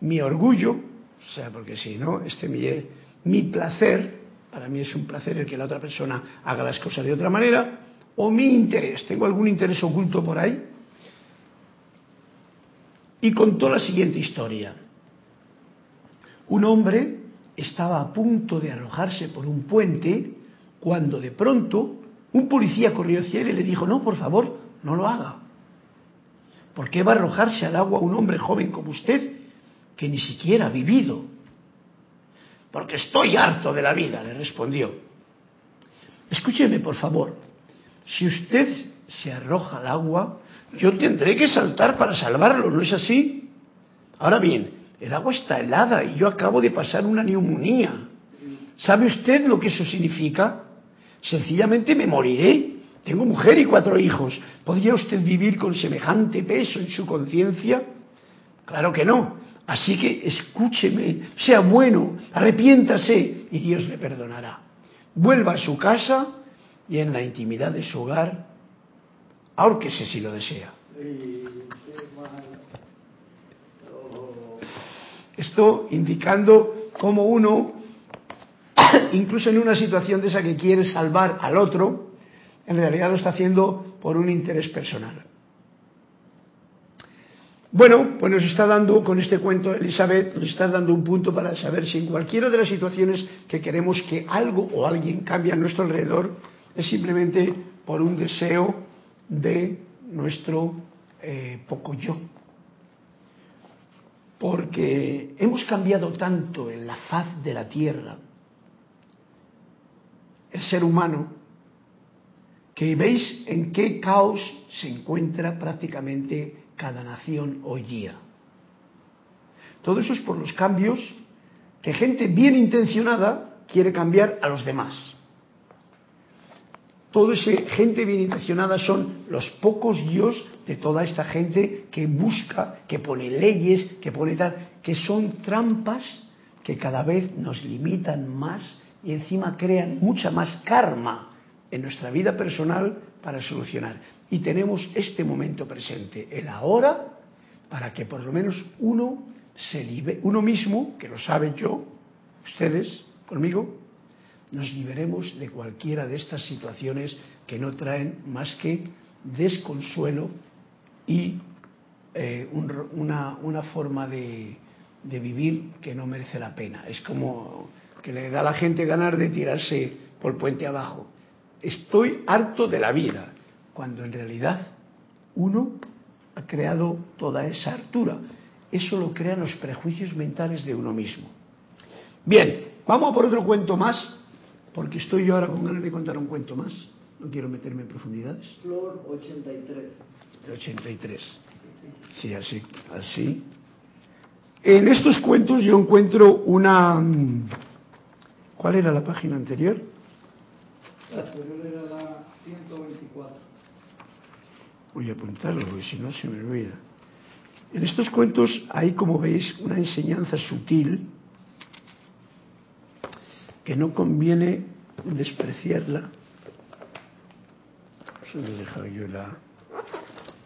Mi orgullo, o sea, porque si no, este mi, mi placer, para mí es un placer el que la otra persona haga las cosas de otra manera, o mi interés, tengo algún interés oculto por ahí. Y contó la siguiente historia. Un hombre estaba a punto de arrojarse por un puente cuando de pronto un policía corrió hacia él y le dijo, no, por favor, no lo haga. ¿Por qué va a arrojarse al agua un hombre joven como usted que ni siquiera ha vivido? Porque estoy harto de la vida, le respondió. Escúcheme, por favor, si usted se arroja al agua, yo tendré que saltar para salvarlo, ¿no es así? Ahora bien, el agua está helada y yo acabo de pasar una neumonía. ¿Sabe usted lo que eso significa? Sencillamente me moriré. Tengo mujer y cuatro hijos. ¿Podría usted vivir con semejante peso en su conciencia? Claro que no. Así que escúcheme, sea bueno, arrepiéntase y Dios le perdonará. vuelva a su casa y en la intimidad de su hogar, ahórquese si lo desea. Esto indicando cómo uno, incluso en una situación de esa que quiere salvar al otro, en realidad lo está haciendo por un interés personal. Bueno, pues nos está dando con este cuento, Elizabeth, nos está dando un punto para saber si en cualquiera de las situaciones que queremos que algo o alguien cambie a nuestro alrededor, es simplemente por un deseo de nuestro eh, poco yo. Porque hemos cambiado tanto en la faz de la tierra, el ser humano, que veis en qué caos se encuentra prácticamente cada nación hoy día. Todo eso es por los cambios que gente bien intencionada quiere cambiar a los demás. Todo ese gente bien intencionada son los pocos yos de toda esta gente que busca, que pone leyes, que pone tal, que son trampas que cada vez nos limitan más y encima crean mucha más karma en nuestra vida personal para solucionar. Y tenemos este momento presente, el ahora, para que por lo menos uno se libe, uno mismo, que lo sabe yo, ustedes, conmigo, nos liberemos de cualquiera de estas situaciones que no traen más que desconsuelo y eh, un, una, una, forma de, de vivir que no merece la pena. Es como que le da a la gente ganar de tirarse por el puente abajo. Estoy harto de la vida, cuando en realidad uno ha creado toda esa hartura. Eso lo crean los prejuicios mentales de uno mismo. Bien, vamos a por otro cuento más, porque estoy yo ahora con ganas de contar un cuento más. No quiero meterme en profundidades. Flor 83. El 83. Sí, así, así. En estos cuentos yo encuentro una... ¿Cuál era la página anterior? La era la 124. Voy a apuntarlo porque si no se me olvida. En estos cuentos hay, como veis, una enseñanza sutil que no conviene despreciarla. Solo he dejado yo la,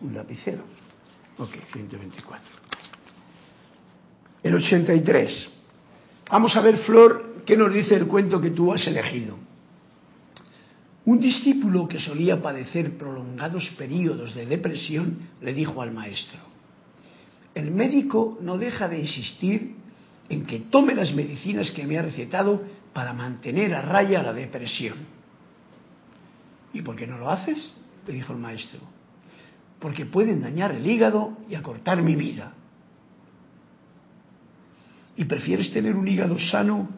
un lapicero. Ok, 124. El 83. Vamos a ver, Flor, qué nos dice el cuento que tú has elegido. Un discípulo que solía padecer prolongados periodos de depresión le dijo al maestro, el médico no deja de insistir en que tome las medicinas que me ha recetado para mantener a raya la depresión. ¿Y por qué no lo haces? le dijo el maestro. Porque pueden dañar el hígado y acortar mi vida. ¿Y prefieres tener un hígado sano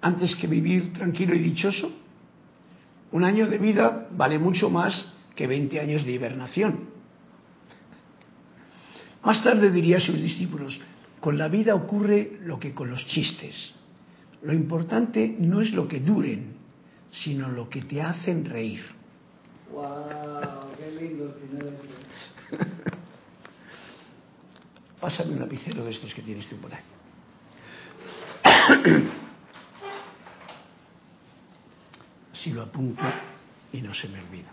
antes que vivir tranquilo y dichoso? Un año de vida vale mucho más que 20 años de hibernación. Más tarde diría a sus discípulos, con la vida ocurre lo que con los chistes. Lo importante no es lo que duren, sino lo que te hacen reír. ¡Wow! ¡Qué lindo final. Pásame un lapicero de estos que tienes tú por ahí. Si lo apunto y no se me olvida,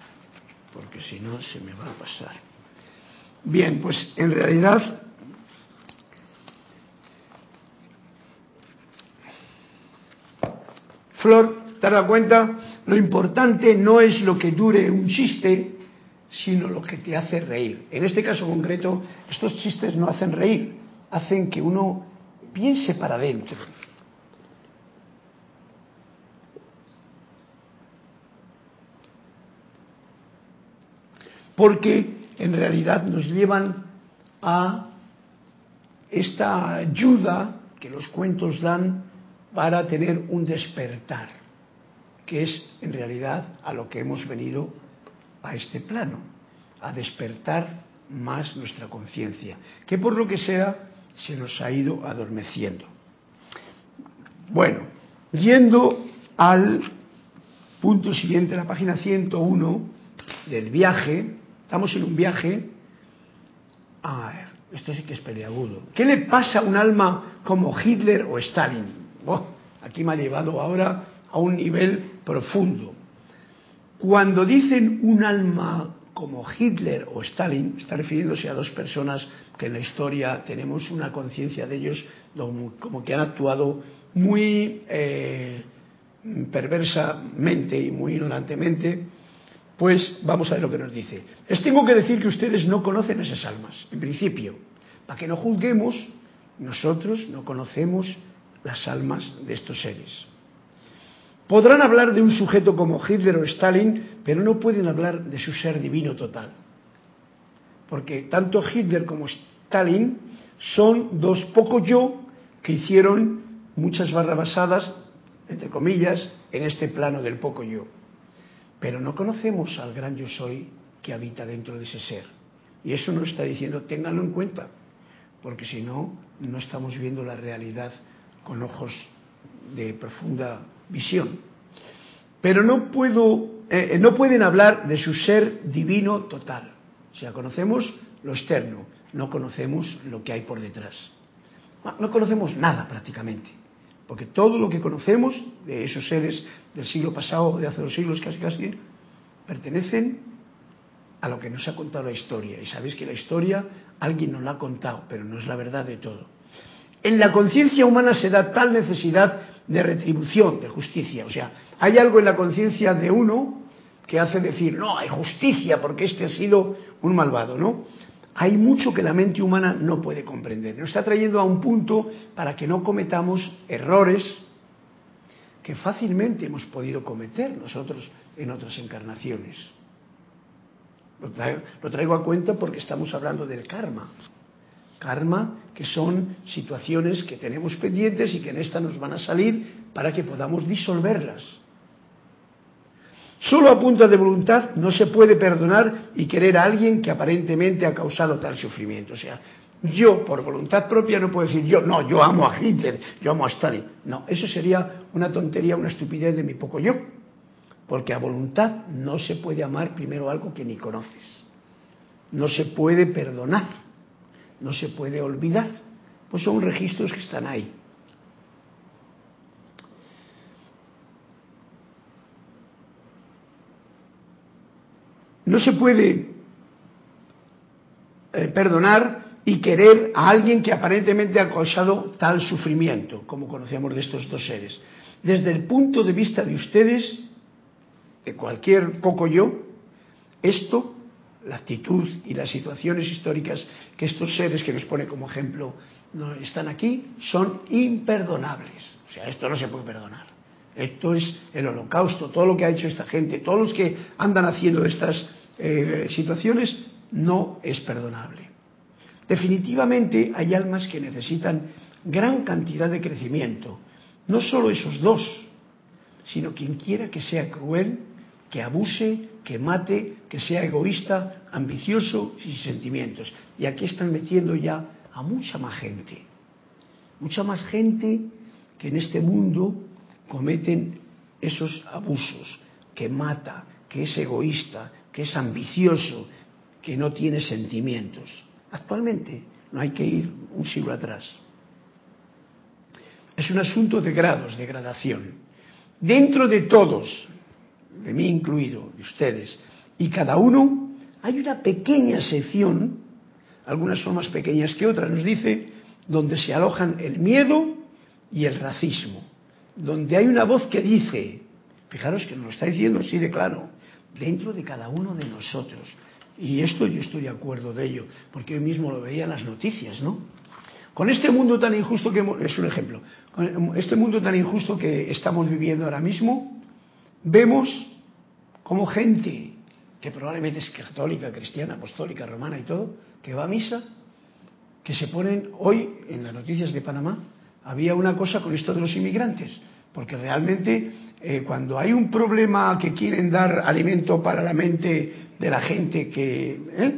porque si no se me va a pasar. Bien, pues en realidad Flor, ¿te dado cuenta? Lo importante no es lo que dure un chiste, sino lo que te hace reír. En este caso concreto, estos chistes no hacen reír, hacen que uno piense para adentro. Porque en realidad nos llevan a esta ayuda que los cuentos dan para tener un despertar, que es en realidad a lo que hemos venido a este plano, a despertar más nuestra conciencia, que por lo que sea se nos ha ido adormeciendo. Bueno, yendo al punto siguiente, la página 101 del viaje, estamos en un viaje, a ver, esto sí que es peleagudo. ¿Qué le pasa a un alma como Hitler o Stalin? Oh, aquí me ha llevado ahora a un nivel profundo. Cuando dicen un alma como Hitler o Stalin, está refiriéndose a dos personas que en la historia tenemos una conciencia de ellos como que han actuado muy eh, perversamente y muy ignorantemente, pues vamos a ver lo que nos dice. Les tengo que decir que ustedes no conocen esas almas, en principio. Para que no juzguemos, nosotros no conocemos las almas de estos seres. Podrán hablar de un sujeto como Hitler o Stalin, pero no pueden hablar de su ser divino total. Porque tanto Hitler como Stalin son dos pocos yo que hicieron muchas barrabasadas, entre comillas, en este plano del poco yo. Pero no conocemos al gran yo soy que habita dentro de ese ser. Y eso nos está diciendo, ténganlo en cuenta, porque si no, no estamos viendo la realidad con ojos de profunda visión. Pero no puedo, eh, no pueden hablar de su ser divino total. O sea, conocemos lo externo, no conocemos lo que hay por detrás. No conocemos nada prácticamente, porque todo lo que conocemos de esos seres del siglo pasado, de hace dos siglos casi casi, pertenecen a lo que nos ha contado la historia. Y sabéis que la historia alguien nos la ha contado, pero no es la verdad de todo. En la conciencia humana se da tal necesidad de retribución, de justicia. O sea, hay algo en la conciencia de uno que hace decir, no, hay justicia porque este ha sido un malvado, ¿no? Hay mucho que la mente humana no puede comprender. Nos está trayendo a un punto para que no cometamos errores que fácilmente hemos podido cometer nosotros en otras encarnaciones. Lo traigo, a cuenta porque estamos hablando del karma. Karma, que son situaciones que tenemos pendientes y que en esta nos van a salir para que podamos disolverlas. Solo a punta de voluntad no se puede perdonar y querer a alguien que aparentemente ha causado tal sufrimiento. O sea, yo por voluntad propia no puedo decir yo, no, yo amo a Hitler, yo amo a Stalin. No, eso sería una tontería, una estupidez de mi poco yo. Porque a voluntad no se puede amar primero algo que ni conoces. No se puede perdonar, no se puede olvidar. Pues son registros que están ahí. No se puede eh, perdonar y querer a alguien que aparentemente ha causado tal sufrimiento, como conocíamos de estos dos seres. Desde el punto de vista de ustedes, de cualquier poco yo, esto, la actitud y las situaciones históricas que estos seres que nos pone como ejemplo están aquí, son imperdonables. O sea, esto no se puede perdonar. Esto es el holocausto, todo lo que ha hecho esta gente, todos los que andan haciendo estas eh, situaciones, no es perdonable. Definitivamente hay almas que necesitan gran cantidad de crecimiento. No solo esos dos, sino quien quiera que sea cruel, que abuse, que mate, que sea egoísta, ambicioso, sin sentimientos. Y aquí están metiendo ya a mucha más gente. Mucha más gente que en este mundo cometen esos abusos, que mata, que es egoísta, que es ambicioso, que no tiene sentimientos. Actualmente no hay que ir un siglo atrás. Es un asunto de grados, de gradación. Dentro de todos, de mí incluido, de ustedes, y cada uno, hay una pequeña sección, algunas son más pequeñas que otras, nos dice, donde se alojan el miedo y el racismo donde hay una voz que dice, fijaros que nos lo está diciendo así de claro, dentro de cada uno de nosotros. Y esto yo estoy de acuerdo de ello, porque hoy mismo lo veía en las noticias, ¿no? Con este mundo tan injusto que es un ejemplo, este mundo tan injusto que estamos viviendo ahora mismo, vemos como gente que probablemente es católica, cristiana, apostólica, romana y todo, que va a misa, que se ponen hoy en las noticias de Panamá había una cosa con esto de los inmigrantes, porque realmente eh, cuando hay un problema que quieren dar alimento para la mente de la gente que ¿eh?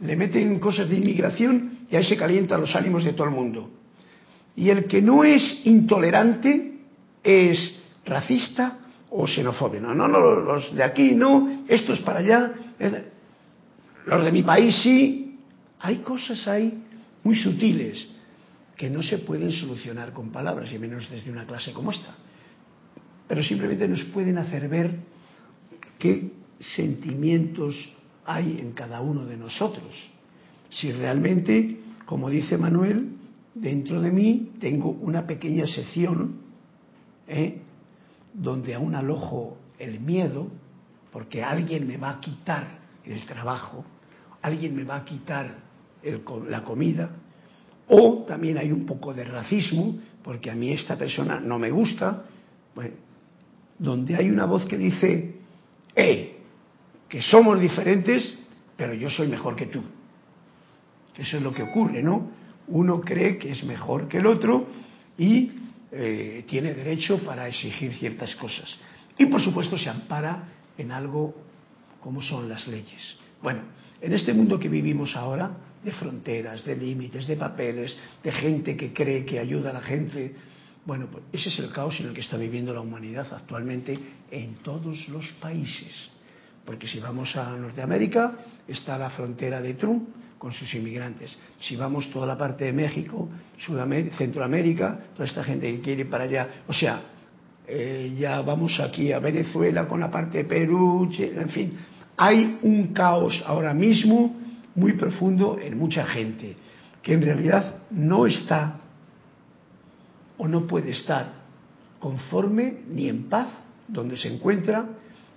le meten cosas de inmigración y ahí se calientan los ánimos de todo el mundo. Y el que no es intolerante es racista o xenofóbico. No, no, los de aquí no, estos para allá, los de mi país sí. Hay cosas ahí muy sutiles que no se pueden solucionar con palabras, y menos desde una clase como esta. pero simplemente nos pueden hacer ver qué sentimientos hay en cada uno de nosotros. Si realmente, como dice Manuel, dentro de mí tengo una pequeña sección ¿eh? donde aún alojo el miedo, porque alguien me va a quitar el trabajo, alguien me va a quitar la comida, o también hay un poco de racismo, porque a mí esta persona no me gusta, donde hay una voz que dice, eh, que somos diferentes, pero yo soy mejor que tú. Eso es lo que ocurre, ¿no? Uno cree que es mejor que el otro y eh, tiene derecho para exigir ciertas cosas. Y por supuesto se ampara en algo como son las leyes. Bueno, en este mundo que vivimos ahora, de fronteras, de límites, de papeles, de gente que cree que ayuda a la gente, bueno, pues ese es el caos en el que está viviendo la humanidad actualmente en todos los países. Porque si vamos a Norteamérica, está la frontera de Trump con sus inmigrantes. Si vamos toda la parte de México, Centroamérica, toda esta gente que quiere ir para allá, o sea, eh, ya vamos aquí a Venezuela con la parte de Perú, en fin, hay un caos ahora mismo muy profundo en mucha gente que en realidad no está o no puede estar conforme ni en paz donde se encuentra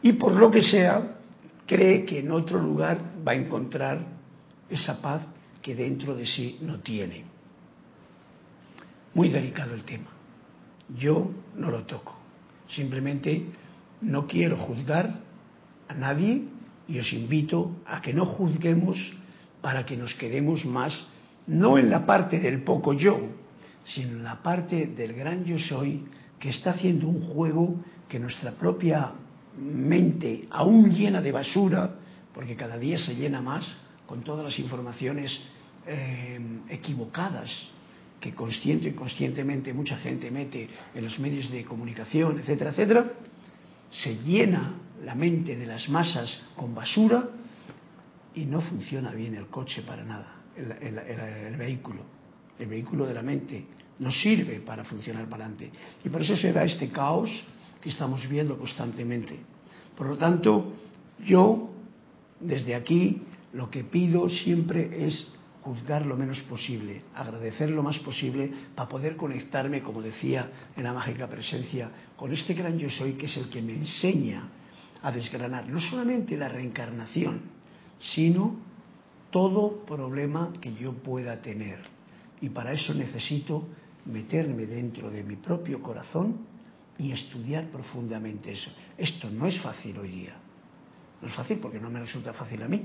y por lo que sea cree que en otro lugar va a encontrar esa paz que dentro de sí no tiene. Muy delicado el tema. Yo no lo toco. Simplemente no quiero juzgar a nadie y os invito a que no juzguemos para que nos quedemos más, no en la parte del poco yo, sino en la parte del gran yo soy que está haciendo un juego que nuestra propia mente, aún llena de basura, porque cada día se llena más con todas las informaciones eh, equivocadas que consciente y inconscientemente mucha gente mete en los medios de comunicación, etcétera, etcétera, se llena la mente de las masas con basura y no funciona bien el coche para nada, el, vehículo, el vehículo de la mente no sirve para funcionar para adelante. Y por eso se da este caos que estamos viendo constantemente. Por lo tanto, yo desde aquí lo que pido siempre es juzgar lo menos posible, agradecer lo más posible para poder conectarme, como decía en la mágica presencia, con este gran yo soy que es el que me enseña a desgranar no solamente la reencarnación, sino todo problema que yo pueda tener. Y para eso necesito meterme dentro de mi propio corazón y estudiar profundamente eso. Esto no es fácil hoy día. No es fácil porque no me resulta fácil a mí.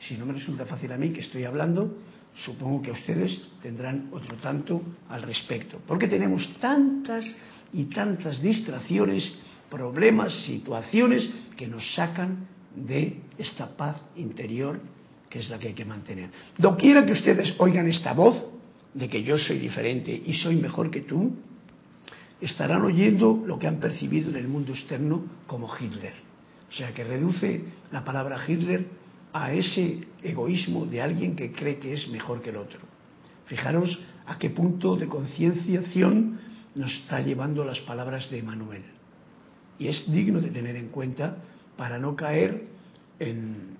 Si no me resulta fácil a mí que estoy hablando, supongo que ustedes tendrán otro tanto al respecto. Porque tenemos tantas y tantas distracciones, problemas, situaciones que nos sacan de esta paz interior que es la que hay que mantener. Doquiera que ustedes oigan esta voz de que yo soy diferente y soy mejor que tú, estarán oyendo lo que han percibido en el mundo externo como Hitler. O sea, que reduce la palabra Hitler a ese egoísmo de alguien que cree que es mejor que el otro. Fijaros a qué punto de concienciación nos está llevando las palabras de Manuel. Y es digno de tener en cuenta para no caer en,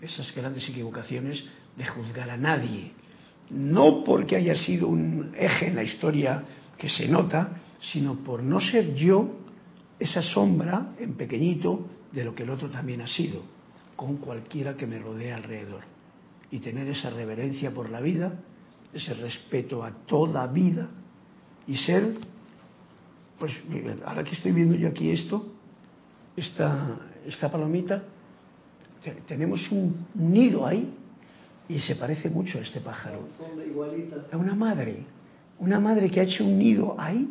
esas grandes equivocaciones de juzgar a nadie. No porque haya sido un eje en la historia que se nota, sino por no ser yo esa sombra en pequeñito de lo que el otro también ha sido, con cualquiera que me rodee alrededor. Y tener esa reverencia por la vida, ese respeto a toda vida y ser, pues ahora que estoy viendo yo aquí esto, esta, esta palomita, tenemos un nido ahí y se parece mucho a este pájaro. A una madre, una madre que ha hecho un nido ahí,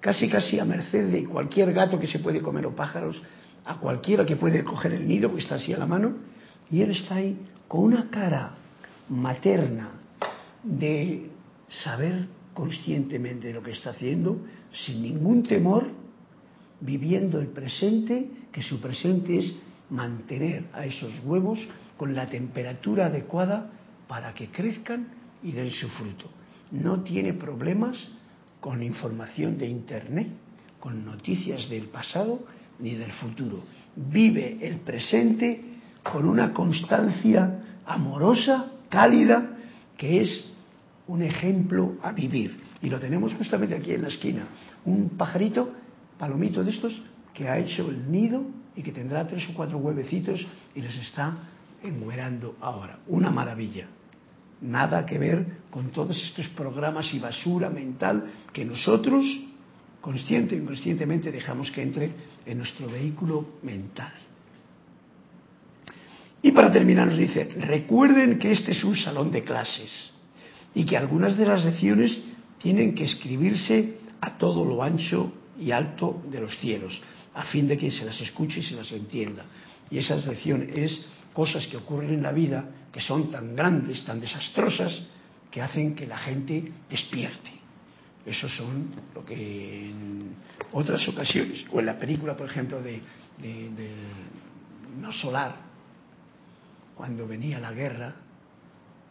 casi casi a merced de cualquier gato que se puede comer o pájaros, a cualquiera que puede coger el nido, que está así a la mano, y él está ahí con una cara materna de saber conscientemente lo que está haciendo, sin ningún temor, viviendo el presente, que su presente es mantener a esos huevos con la temperatura adecuada para que crezcan y den su fruto. No tiene problemas con información de Internet, con noticias del pasado ni del futuro. Vive el presente con una constancia amorosa, cálida, que es un ejemplo a vivir. Y lo tenemos justamente aquí en la esquina. Un pajarito, palomito de estos, que ha hecho el nido y que tendrá tres o cuatro huevecitos y les está enguerando ahora. Una maravilla. Nada que ver con todos estos programas y basura mental que nosotros, consciente o inconscientemente, dejamos que entre en nuestro vehículo mental. Y para terminar nos dice, recuerden que este es un salón de clases y que algunas de las lecciones tienen que escribirse a todo lo ancho y alto de los cielos, a fin de que se las escuche y se las entienda. Y esa lección es cosas que ocurren en la vida que son tan grandes, tan desastrosas, que hacen que la gente despierte. Eso son lo que en otras ocasiones, o en la película, por ejemplo, de No Solar, cuando venía la guerra,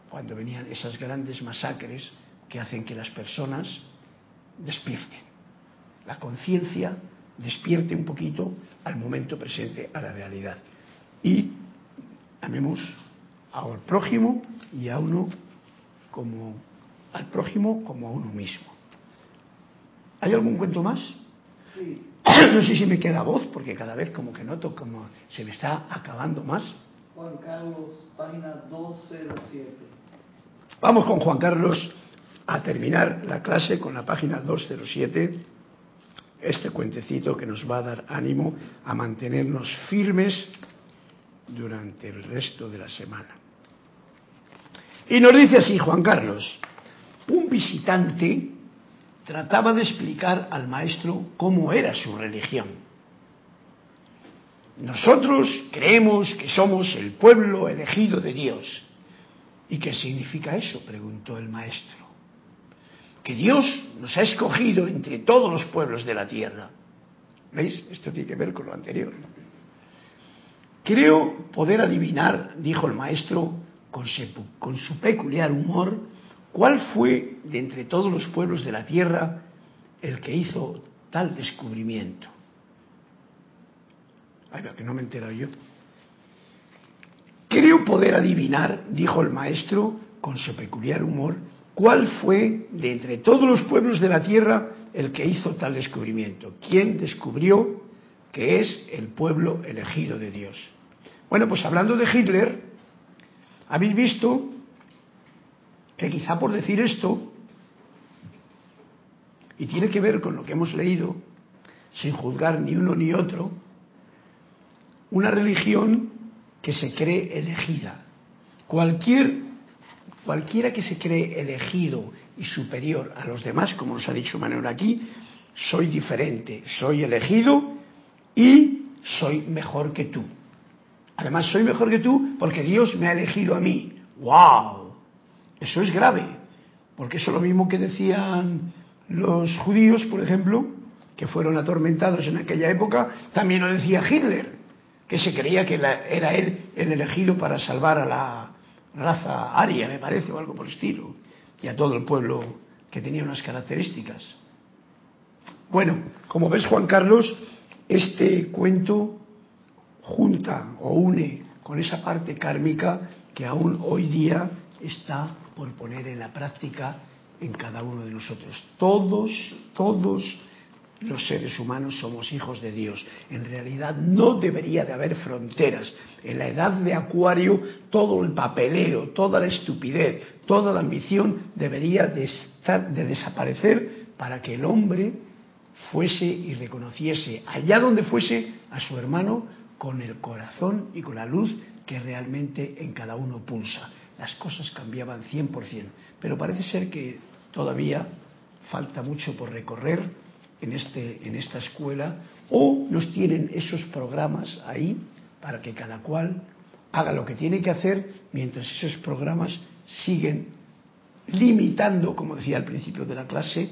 cuando venían esas grandes masacres que hacen que las personas despierten. La conciencia despierte un poquito al momento presente, a la realidad. Y amemos al prójimo y a uno como al prójimo como a uno mismo. ¿Hay algún cuento más? Sí. No sé si me queda voz, porque cada vez como que noto como se me está acabando más. Juan Carlos, página 207. Vamos con Juan Carlos a terminar la clase con la página 207, este cuentecito que nos va a dar ánimo a mantenernos firmes durante el resto de la semana. Y nos dice así Juan Carlos, un visitante trataba de explicar al maestro cómo era su religión. Nosotros creemos que somos el pueblo elegido de Dios. ¿Y qué significa eso? preguntó el maestro. Que Dios nos ha escogido entre todos los pueblos de la tierra. ¿Veis? Esto tiene que ver con lo anterior. Creo poder adivinar, dijo el maestro con su, peculiar humor, cuál fue de entre todos los pueblos de la tierra el que hizo tal descubrimiento. Ay, que no me he enterado yo. Creo poder adivinar, dijo el maestro con su peculiar humor, cuál fue de entre todos los pueblos de la tierra el que hizo tal descubrimiento. ¿Quién descubrió que es el pueblo elegido de Dios? Bueno, pues hablando de Hitler, habéis visto que quizá por decir esto, y tiene que ver con lo que hemos leído, sin juzgar ni uno ni otro, una religión que se cree elegida. Cualquier, cualquiera que se cree elegido y superior a los demás, como nos ha dicho Manuel aquí, soy diferente, soy elegido y soy mejor que tú. Además, soy mejor que tú porque Dios me ha elegido a mí. ¡Wow! Eso es grave, porque eso es lo mismo que decían los judíos, por ejemplo, que fueron atormentados en aquella época, también lo decía Hitler que se creía que era él el elegido para salvar a la raza aria, me parece, o algo por el estilo, y a todo el pueblo que tenía unas características. Bueno, como ves Juan Carlos, este cuento junta o une con esa parte kármica que aún hoy día está por poner en la práctica en cada uno de nosotros. Todos, todos los seres humanos somos hijos de Dios. En realidad no debería de haber fronteras. En la edad de Acuario todo el papeleo, toda la estupidez, toda la ambición debería de, estar, de desaparecer para que el hombre fuese y reconociese allá donde fuese a su hermano con el corazón y con la luz que realmente en cada uno pulsa. Las cosas cambiaban 100%, pero parece ser que todavía falta mucho por recorrer en, este, en esta escuela o nos tienen esos programas ahí para que cada cual haga lo que tiene que hacer mientras esos programas siguen limitando, como decía al principio de la clase,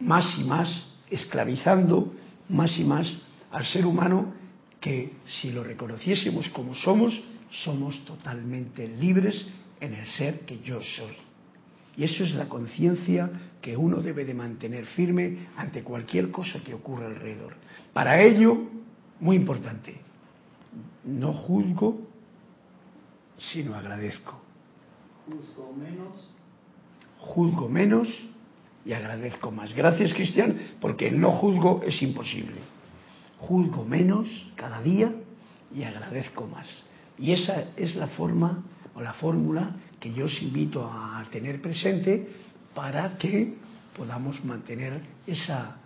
más y más, esclavizando más y más al ser humano que si lo reconociésemos como somos, somos totalmente libres en el ser que yo soy. Y eso es la conciencia que uno debe de mantener firme ante cualquier cosa que ocurra alrededor. Para ello, muy importante, no juzgo, sino agradezco. Juzgo menos. Juzgo menos y agradezco más. Gracias, Cristian, porque no juzgo es imposible. Juzgo menos cada día y agradezco más. Y esa es la forma o la fórmula que yo os invito a tener presente para que podamos mantener esa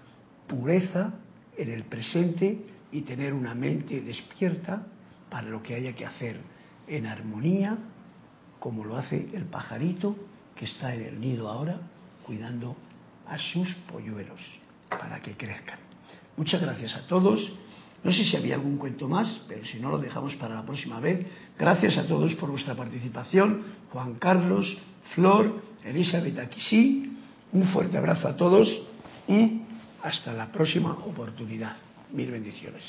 pureza en el presente y tener una mente despierta para lo que haya que hacer en armonía, como lo hace el pajarito que está en el nido ahora cuidando a sus polluelos para que crezcan. Muchas gracias a todos. No sé si había algún cuento más, pero si no lo dejamos para la próxima vez. Gracias a todos por vuestra participación. Juan Carlos, Flor, Elizabeth Aquisí. Un fuerte abrazo a todos y hasta la próxima oportunidad. Mil bendiciones.